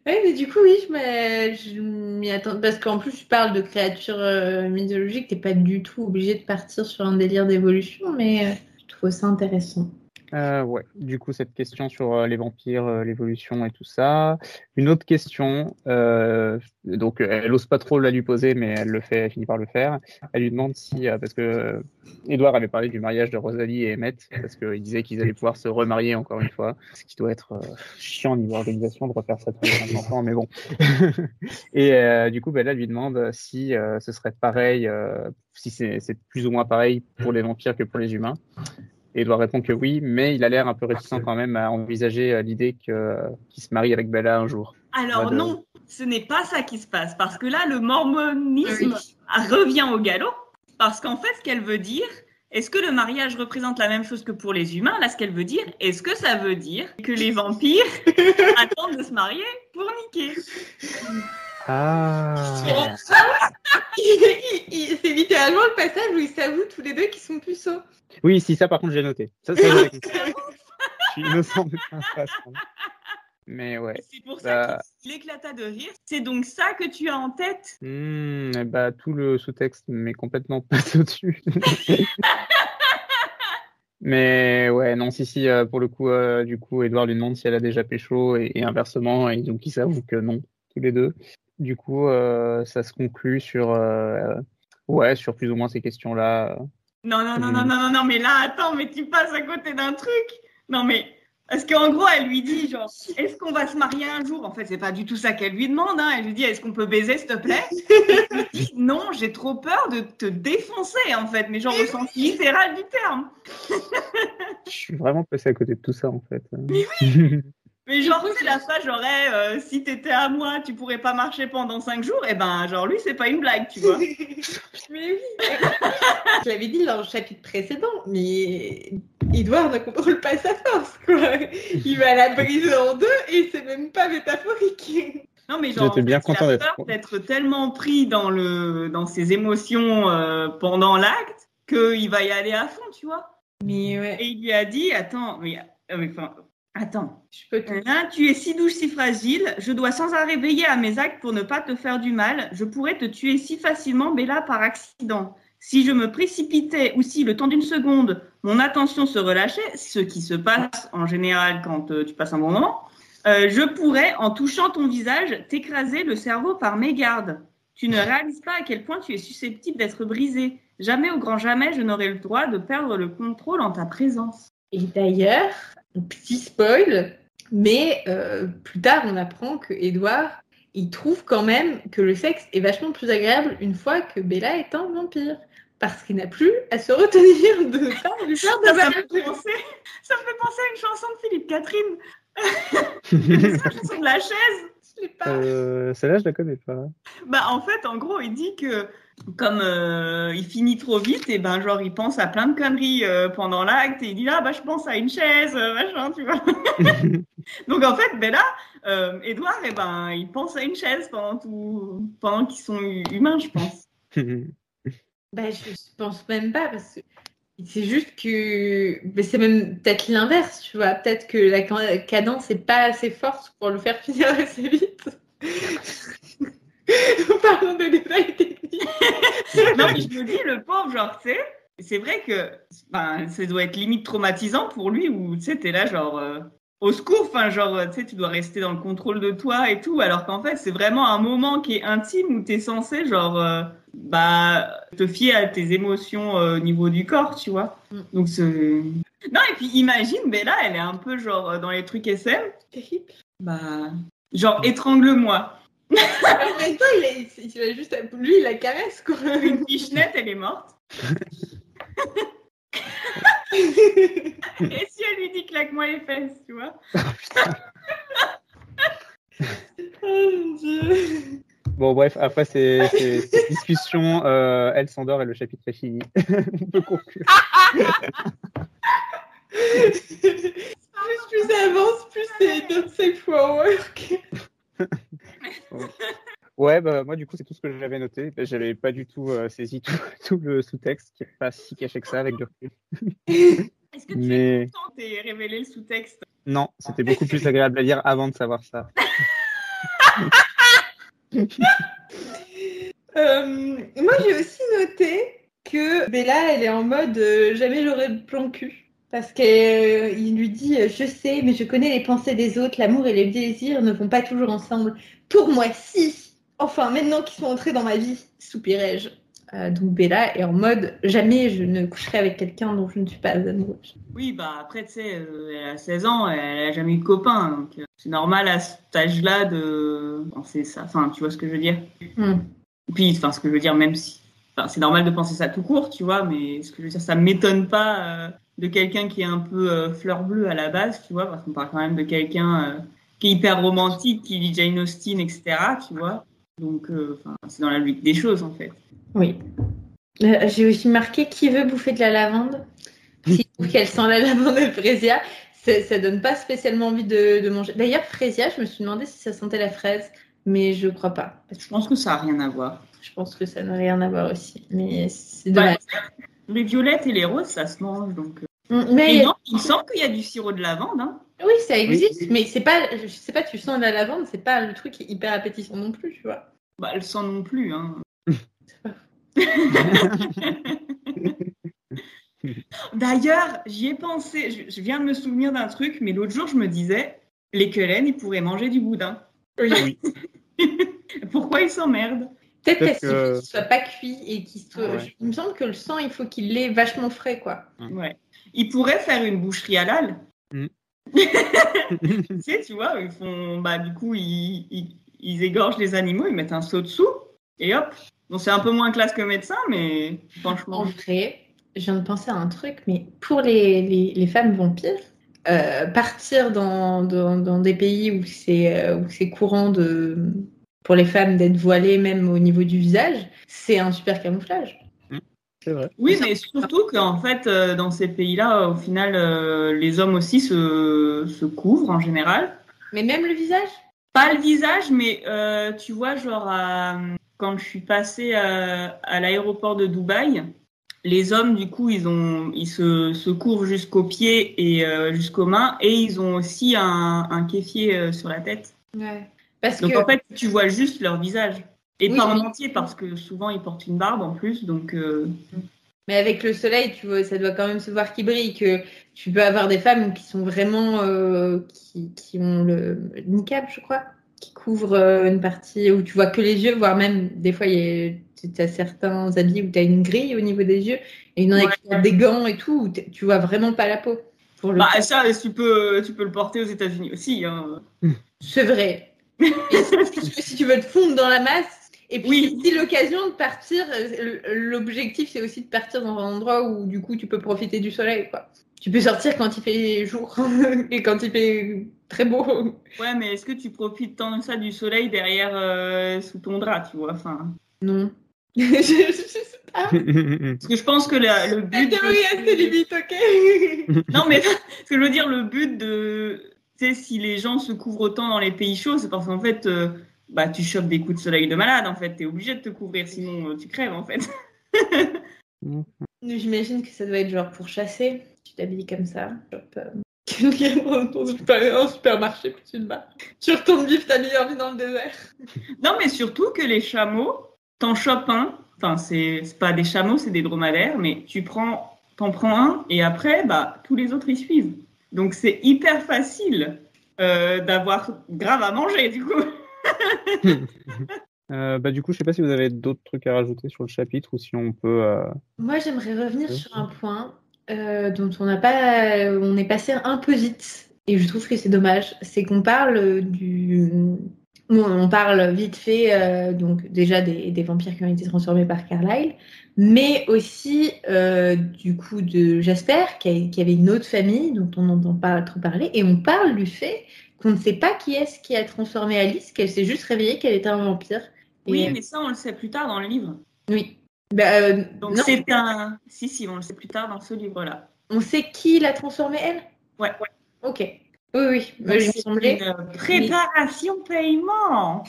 mais du coup, oui, je m'y- je m'y attends. Parce qu'en plus, tu parles de créatures euh, mythologiques, t'es pas du tout obligé de partir sur un délire d'évolution, mais euh, je trouve ça intéressant. Euh, ouais, du coup, cette question sur euh, les vampires, euh, l'évolution et tout ça. Une autre question, euh, donc elle ose pas trop la lui poser, mais elle le fait, elle finit par le faire. Elle lui demande si, parce que Edouard avait parlé du mariage de Rosalie et Emmett, parce qu'il disait qu'ils allaient pouvoir se remarier encore une fois, ce qui doit être chiant au niveau organisation de refaire ça tous les 50 ans, mais bon. *laughs* et du coup, Bella lui demande si ce serait pareil, si c'est plus ou moins pareil pour les vampires que pour les humains. Et Edouard répond que oui, mais il a l'air un peu réticent quand même à envisager euh, l'idée euh, qu'il se marie avec Bella un jour. Alors de- non, ce n'est pas ça qui se passe, parce que là, le mormonisme Oui. revient au galop, parce qu'en fait, ce qu'elle veut dire, est-ce que le mariage représente la même chose que pour les humains? Là, ce qu'elle veut dire, est-ce que ça veut dire que les vampires *laughs* attendent de se marier pour niquer? Ah *laughs* c'est littéralement le passage où ils s'avouent tous les deux qu'ils sont puceaux. Oui, si, ça par contre, j'ai noté. Ça, ça. *laughs* Je suis innocent de. Mais ouais. C'est pour Bah. ça qu'il éclata de rire. C'est donc ça que tu as en tête? Bah, tout le sous-texte m'est complètement *laughs* passé au-dessus. Mais ouais, non, si, si, euh, pour le coup, euh, du coup, Edouard lui demande si elle a déjà pécho et, et inversement, et donc ils s'avouent que non, tous les deux. Du coup, euh, ça se conclut sur, euh, ouais, sur plus ou moins ces questions-là. Non, non, non, Mhm. non, non, non, non, mais là, attends, mais tu passes à côté d'un truc. Non, mais Parce qu'en gros, elle lui dit genre, est-ce qu'on va se marier un jour? En fait, c'est pas du tout ça qu'elle lui demande. Hein. Elle lui dit, est-ce qu'on peut baiser, s'il te plaît? Et il dit, non, j'ai trop peur de te défoncer, en fait. Mais genre au sens littéral du terme. Je suis vraiment passé à côté de tout ça en fait. Mais *laughs* genre, c'est la phrase, genre, eh, euh, si t'étais à moi, tu pourrais pas marcher pendant cinq jours. Et ben, genre, lui, c'est pas une blague, tu vois. *laughs* Mais oui. Je l'avais dit dans le chapitre précédent, mais Edouard ne contrôle pas sa force, quoi. Il va la briser en deux et c'est même pas métaphorique. Non, mais genre, J'étais bien content d'être tellement pris dans, le, dans ses émotions euh, pendant l'acte qu'il va y aller à fond, tu vois. Mais ouais, Et il lui a dit, attends, mais, euh, mais, enfin, attends, je peux tout. Hein, tu es si douce, si fragile, je dois sans arrêt veiller à mes actes pour ne pas te faire du mal. Je pourrais te tuer si facilement, Bella, par accident. Si je me précipitais ou si, le temps d'une seconde, mon attention se relâchait, ce qui se passe en général quand euh, tu passes un bon moment, euh, je pourrais, en touchant ton visage, t'écraser le cerveau par mégarde. Tu ne réalises pas à quel point tu es susceptible d'être brisé. Jamais au grand jamais, je n'aurai le droit de perdre le contrôle en ta présence. Et d'ailleurs, petit spoil, mais euh, plus tard on apprend que Edouard, il trouve quand même que le sexe est vachement plus agréable une fois que Bella est un vampire. Parce qu'il n'a plus à se retenir de *laughs* Ça, ça me fait penser, ça me fait penser à une chanson de Philippe Catherine. La chanson de la chaise. Je l'ai pas. Euh, Celle-là, je la connais pas. Bah, en fait, en gros, il dit que comme euh, il finit trop vite, et ben genre il pense à plein de conneries euh, pendant l'acte et il dit ah bah je pense à une chaise, euh, machin, tu vois. *laughs* Donc en fait, ben là, euh, Edouard, et ben il pense à une chaise pendant tout, pendant qu'ils sont hu- humains, je pense. *laughs* Bah, je pense même pas parce que c'est juste que c'est même peut-être l'inverse, tu vois. Peut-être que la ca- cadence n'est pas assez forte pour le faire finir assez vite. *laughs* Pardon de détails techniques. *laughs* non, mais je me dis, le pauvre, genre, tu sais, c'est vrai que ben, ça doit être limite traumatisant pour lui, où tu sais, t'es là, genre, euh, au secours, enfin, genre, tu sais, tu dois rester dans le contrôle de toi et tout, alors qu'en fait, c'est vraiment un moment qui est intime où t'es censé, genre, euh, bah, te fier à tes émotions euh, au niveau du corps, tu vois. Mm. Donc, c'est. Non, et puis imagine, Bella, elle est un peu, genre, dans les trucs SM, bah, genre, étrangle-moi. En même temps, il a, il a juste lui, il la caresse quoi. Une pichenette, elle est morte. *laughs* Et si elle lui dit claque-moi les fesses, tu vois? Oh mon dieu. Bon, bref, après ces, ces- ces discussions, euh, elle s'endort et le chapitre est fini. *laughs* On peut conclure. *laughs* plus, plus ça avance, plus c'est don't safe for work. *laughs* Ouais, bah, moi, du coup, c'est tout ce que j'avais noté. J'avais pas du tout euh, saisi tout, *laughs* tout le sous-texte qui est pas si caché que ça avec du recul. *laughs* Est-ce que tu Mais- es content et révélé le sous-texte? Non, c'était beaucoup plus agréable à lire avant de savoir ça. Euh, moi, j'ai aussi noté que Bella, elle est en mode euh, jamais j'aurai le plan cul. Parce qu'il lui dit euh, Je sais, mais je connais les pensées des autres, l'amour et les désirs ne vont pas toujours ensemble. Pour moi, si Enfin, maintenant qu'ils sont entrés dans ma vie, soupirai-je. Euh, donc Bella est en mode Jamais je ne coucherai avec quelqu'un dont je ne suis pas amoureuse. Oui, bah après, tu sais, euh, elle a 16 ans, elle a jamais eu de copain. Donc, euh, c'est normal à cet âge-là de penser ça. Enfin, tu vois ce que je veux dire? Et Puis, enfin, ce que je veux dire, même si. Enfin, c'est normal de penser ça tout court, tu vois, mais ce que je veux dire, ça m'étonne pas euh, de quelqu'un qui est un peu euh, fleur bleue à la base, tu vois, parce qu'on parle quand même de quelqu'un euh, qui est hyper romantique, qui lit Jane Austen, etc., tu vois. Donc, euh, c'est dans la logique des choses, en fait. Oui. J'ai aussi marqué qui veut bouffer de la lavande? Si trouve qu'elle sent la lavande de Frésia, ça, ça donne pas spécialement envie de, de manger. D'ailleurs, Frésia, je me suis demandé si ça sentait la fraise, mais je crois pas. Je pense que ça n'a rien à voir. je pense que ça n'a rien à voir aussi. Mais c'est Ouais. Les violettes et les roses, ça se mange, donc. euh. Mm, Mais Et non, il semble qu'il y a du sirop de lavande, hein. oui, ça existe, mais c'est pas. Je sais pas, tu sens la lavande, c'est pas le truc qui est hyper appétissant non plus, tu vois. Bah, elle sent non plus, hein. *laughs* D'ailleurs, j'y ai pensé, je, je viens de me souvenir d'un truc, mais l'autre jour, je me disais, les querelles, ils pourraient manger du boudin. Oui. *laughs* Pourquoi ils s'emmerdent? Peut-être parce que- qu'il soit pas cuit et qu'il soit. Ouais. Il me semble que le sang, il faut qu'il l'ait vachement frais, quoi. Ouais. Ils pourraient faire une boucherie halal. Mm. *laughs* tu sais, tu vois, ils font, bah, du coup, ils, ils, ils égorgent les animaux, ils mettent un seau dessous, et hop. Bon, c'est un peu moins classe que médecin, mais En franchement. vrai, je viens de penser à un truc, mais pour les, les, les femmes vampires, euh, partir dans, dans, dans des pays où c'est euh, où c'est courant de, pour les femmes d'être voilées, même au niveau du visage, c'est un super camouflage. C'est vrai. Oui, mais surtout qu'en fait, euh, dans ces pays-là, au final, euh, les hommes aussi se, se couvrent en général. Mais même le visage? Pas le visage, mais euh, tu vois, genre, quand je suis passée à, à l'aéroport de Dubaï, les hommes, du coup, ils, ont, ils se, se couvrent jusqu'aux pieds et euh, jusqu'aux mains, et ils ont aussi un, un kéfier euh, sur la tête. Ouais. Parce Donc que en fait, tu vois juste leur visage. Et Oui, pas en entier, parce que souvent, ils portent une barbe en plus, donc... euh, Mais avec le soleil, tu vois, ça doit quand même se voir qu'il brille. Que tu peux avoir des femmes qui sont vraiment euh, qui, qui ont le niqab, je crois, qui couvrent euh, une partie où tu vois que les yeux, voire même des fois il y a certains habits où tu as une grille au niveau des yeux et il y en a Ouais. qui portent des gants et tout où tu vois vraiment pas la peau. Pour le Bah, ça, tu peux, tu peux le porter aux États-Unis aussi. Hein. C'est vrai. Si, si- si tu veux te fondre dans la masse, et puis Oui. si l'occasion de partir, euh, l'objectif c'est aussi de partir dans un endroit où du coup tu peux profiter du soleil. Quoi. Tu peux sortir quand il fait jour *laughs* et quand il fait très beau. Ouais, mais est-ce que tu profites tant de ça du soleil derrière euh, sous ton drap, tu vois enfin, Non. *laughs* je, je sais pas. *laughs* Parce que je pense que la- le La but. de- théorie a ses limites, ok Non, mais ce que je veux dire, le but de. Tu sais, si les gens se couvrent autant dans les pays chauds, c'est parce qu'en fait, euh, bah, tu chopes des coups de soleil de malade, en fait. T'es obligé de te couvrir, sinon euh, tu crèves, en fait. *laughs* J'imagine que ça doit être genre pour chasser. Tu t'habilles comme ça. Hop, euh, *laughs* Quelqu'un dans un supermarché, puis tu te bats. Tu retournes vivre ta meilleure vie dans le désert. Non, mais surtout que les chameaux, t'en chopes un. Enfin, c'est c'est pas des chameaux, c'est des dromadaires, mais tu prends, t'en prends un et après, bah, tous les autres y suivent. Donc c'est hyper facile euh, d'avoir grave à manger, du coup. *laughs* Euh, bah, du coup, je sais pas si vous avez d'autres trucs à rajouter sur le chapitre ou si on peut. euh, Moi, j'aimerais revenir sur un point euh, dont on n'a pas, on est passé un peu vite, et je trouve que c'est dommage. C'est qu'on parle du, on parle vite fait, euh, donc déjà des, des vampires qui ont été transformés par Carlyle, mais aussi euh, du coup de Jasper, qui, a- qui avait une autre famille dont on n'entend pas trop parler, et on parle du fait qu'on ne sait pas qui est-ce qui a transformé Alice, qu'elle s'est juste réveillée qu'elle était un vampire. Et- Oui, mais ça, on le sait plus tard dans le livre. oui. Bah, euh, Donc c'est un. Si, si, on le sait plus tard dans ce livre-là. On sait qui l'a transformée, elle? Ouais. Ok. Oui, oui. Il me C'est semblait. une euh, préparation paiement.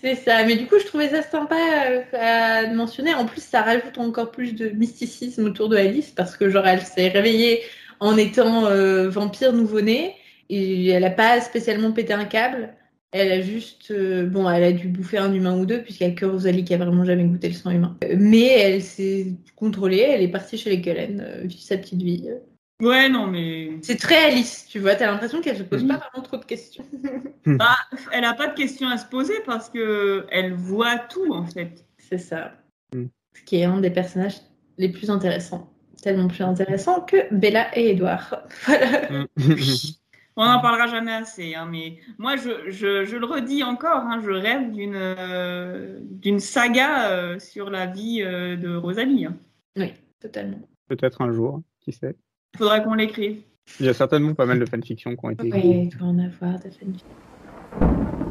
C'est ça. Mais du coup, je trouvais ça sympa euh, à mentionner. En plus, ça rajoute encore plus de mysticisme autour de Alice parce que, genre, elle s'est réveillée en étant euh, vampire nouveau-né et elle n'a pas spécialement pété un câble. Elle a juste, euh, bon, elle a dû bouffer un humain ou deux, puisqu'il n'y a que Rosalie qui a vraiment jamais goûté le sang humain. Mais elle s'est contrôlée, elle est partie chez les Cullen, vivre sa petite vie. Ouais, non, mais. C'est très Alice, tu vois, t'as l'impression qu'elle se pose Oui. pas vraiment trop de questions. Bah, elle a pas de questions à se poser parce que elle voit tout, en fait. C'est ça. Mm. Ce qui est un des personnages les plus intéressants. Tellement plus intéressant que Bella et Edouard. *laughs* Voilà. On n'en parlera jamais assez, hein, mais moi, je, je, je le redis encore, hein, je rêve d'une euh, d'une saga euh, sur la vie euh, de Rosalie. hein. Oui, totalement. Peut-être un jour, qui sait. Faudrait qu'on l'écrive. Il y a certainement pas mal de fanfictions qui ont été écrites. Oui, il doit en avoir des fanfics.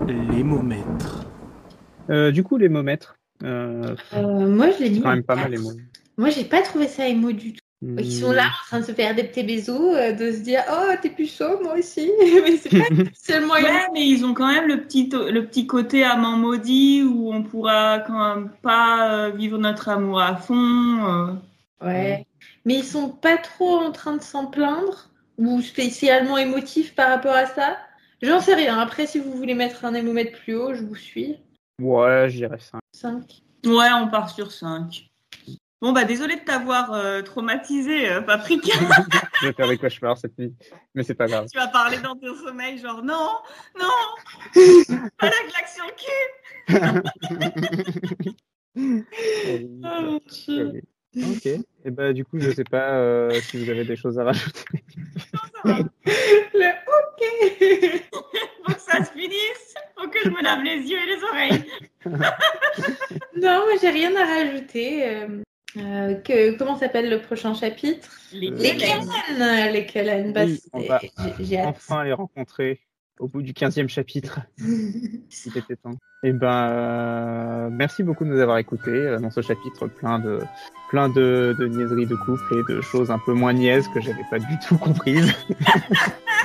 Les mots maîtres. Euh, du coup, les momètres. Euh, Euh, moi, je l'ai dit. quand même pas mal les mots. Moi, j'ai pas trouvé ça émo du tout. Ils sont là en train de se faire des petits bisous, euh, de se dire Oh, t'es puceau, moi aussi. *laughs* Mais c'est pas *laughs* seulement Ouais, mais ils ont quand même le petit, le petit côté amant maudit où on pourra quand même pas euh, vivre notre amour à fond. Ouais. Mais ils sont pas trop en train de s'en plaindre ou spécialement émotifs par rapport à ça? J'en sais rien. Après, si vous voulez mettre un émomètre plus haut, je vous suis. Ouais, je dirais ça. 5. Ouais, on part sur 5. Bon, bah désolé de t'avoir euh, traumatisé, euh, Paprika. *laughs* je vais faire des cauchemars cette nuit. Mais c'est pas grave. tu vas parler dans ton sommeil, genre non, non, pas la claque sur le cul. *laughs* Oh mon dieu. Ok. *laughs* Et bah du coup, je sais pas euh, si vous avez des choses à rajouter. *laughs* Le ok. *laughs* Faut que ça se finisse. Faut que je me lave les yeux et les oreilles. Non, moi j'ai rien à rajouter. Euh, euh, que, comment s'appelle le prochain chapitre? Les, Kellen. Les Kellen, bah, Oui, j'ai- hâte. Enfin les rencontrer au bout du 15e chapitre. *laughs* Il était temps. Et ben, euh, merci beaucoup de nous avoir écoutés euh, dans ce chapitre plein de plein de, de niaiseries de couple et de choses un peu moins niaises que j'avais pas du tout comprises.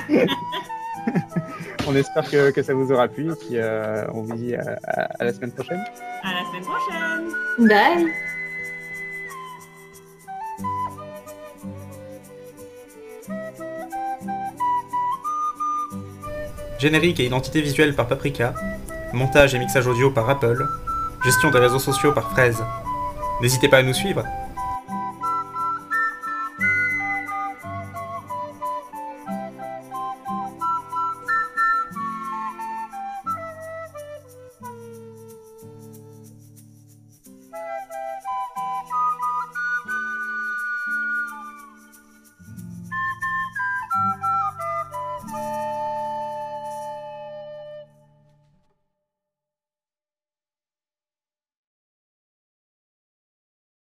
*laughs* on espère que, que ça vous aura plu et puis euh, on vous dit à- à- à la semaine prochaine. À la semaine prochaine. Bye Générique et identité visuelle par Paprika. Montage et mixage audio par Apple. Gestion des réseaux sociaux par Fraise. N'hésitez pas à nous suivre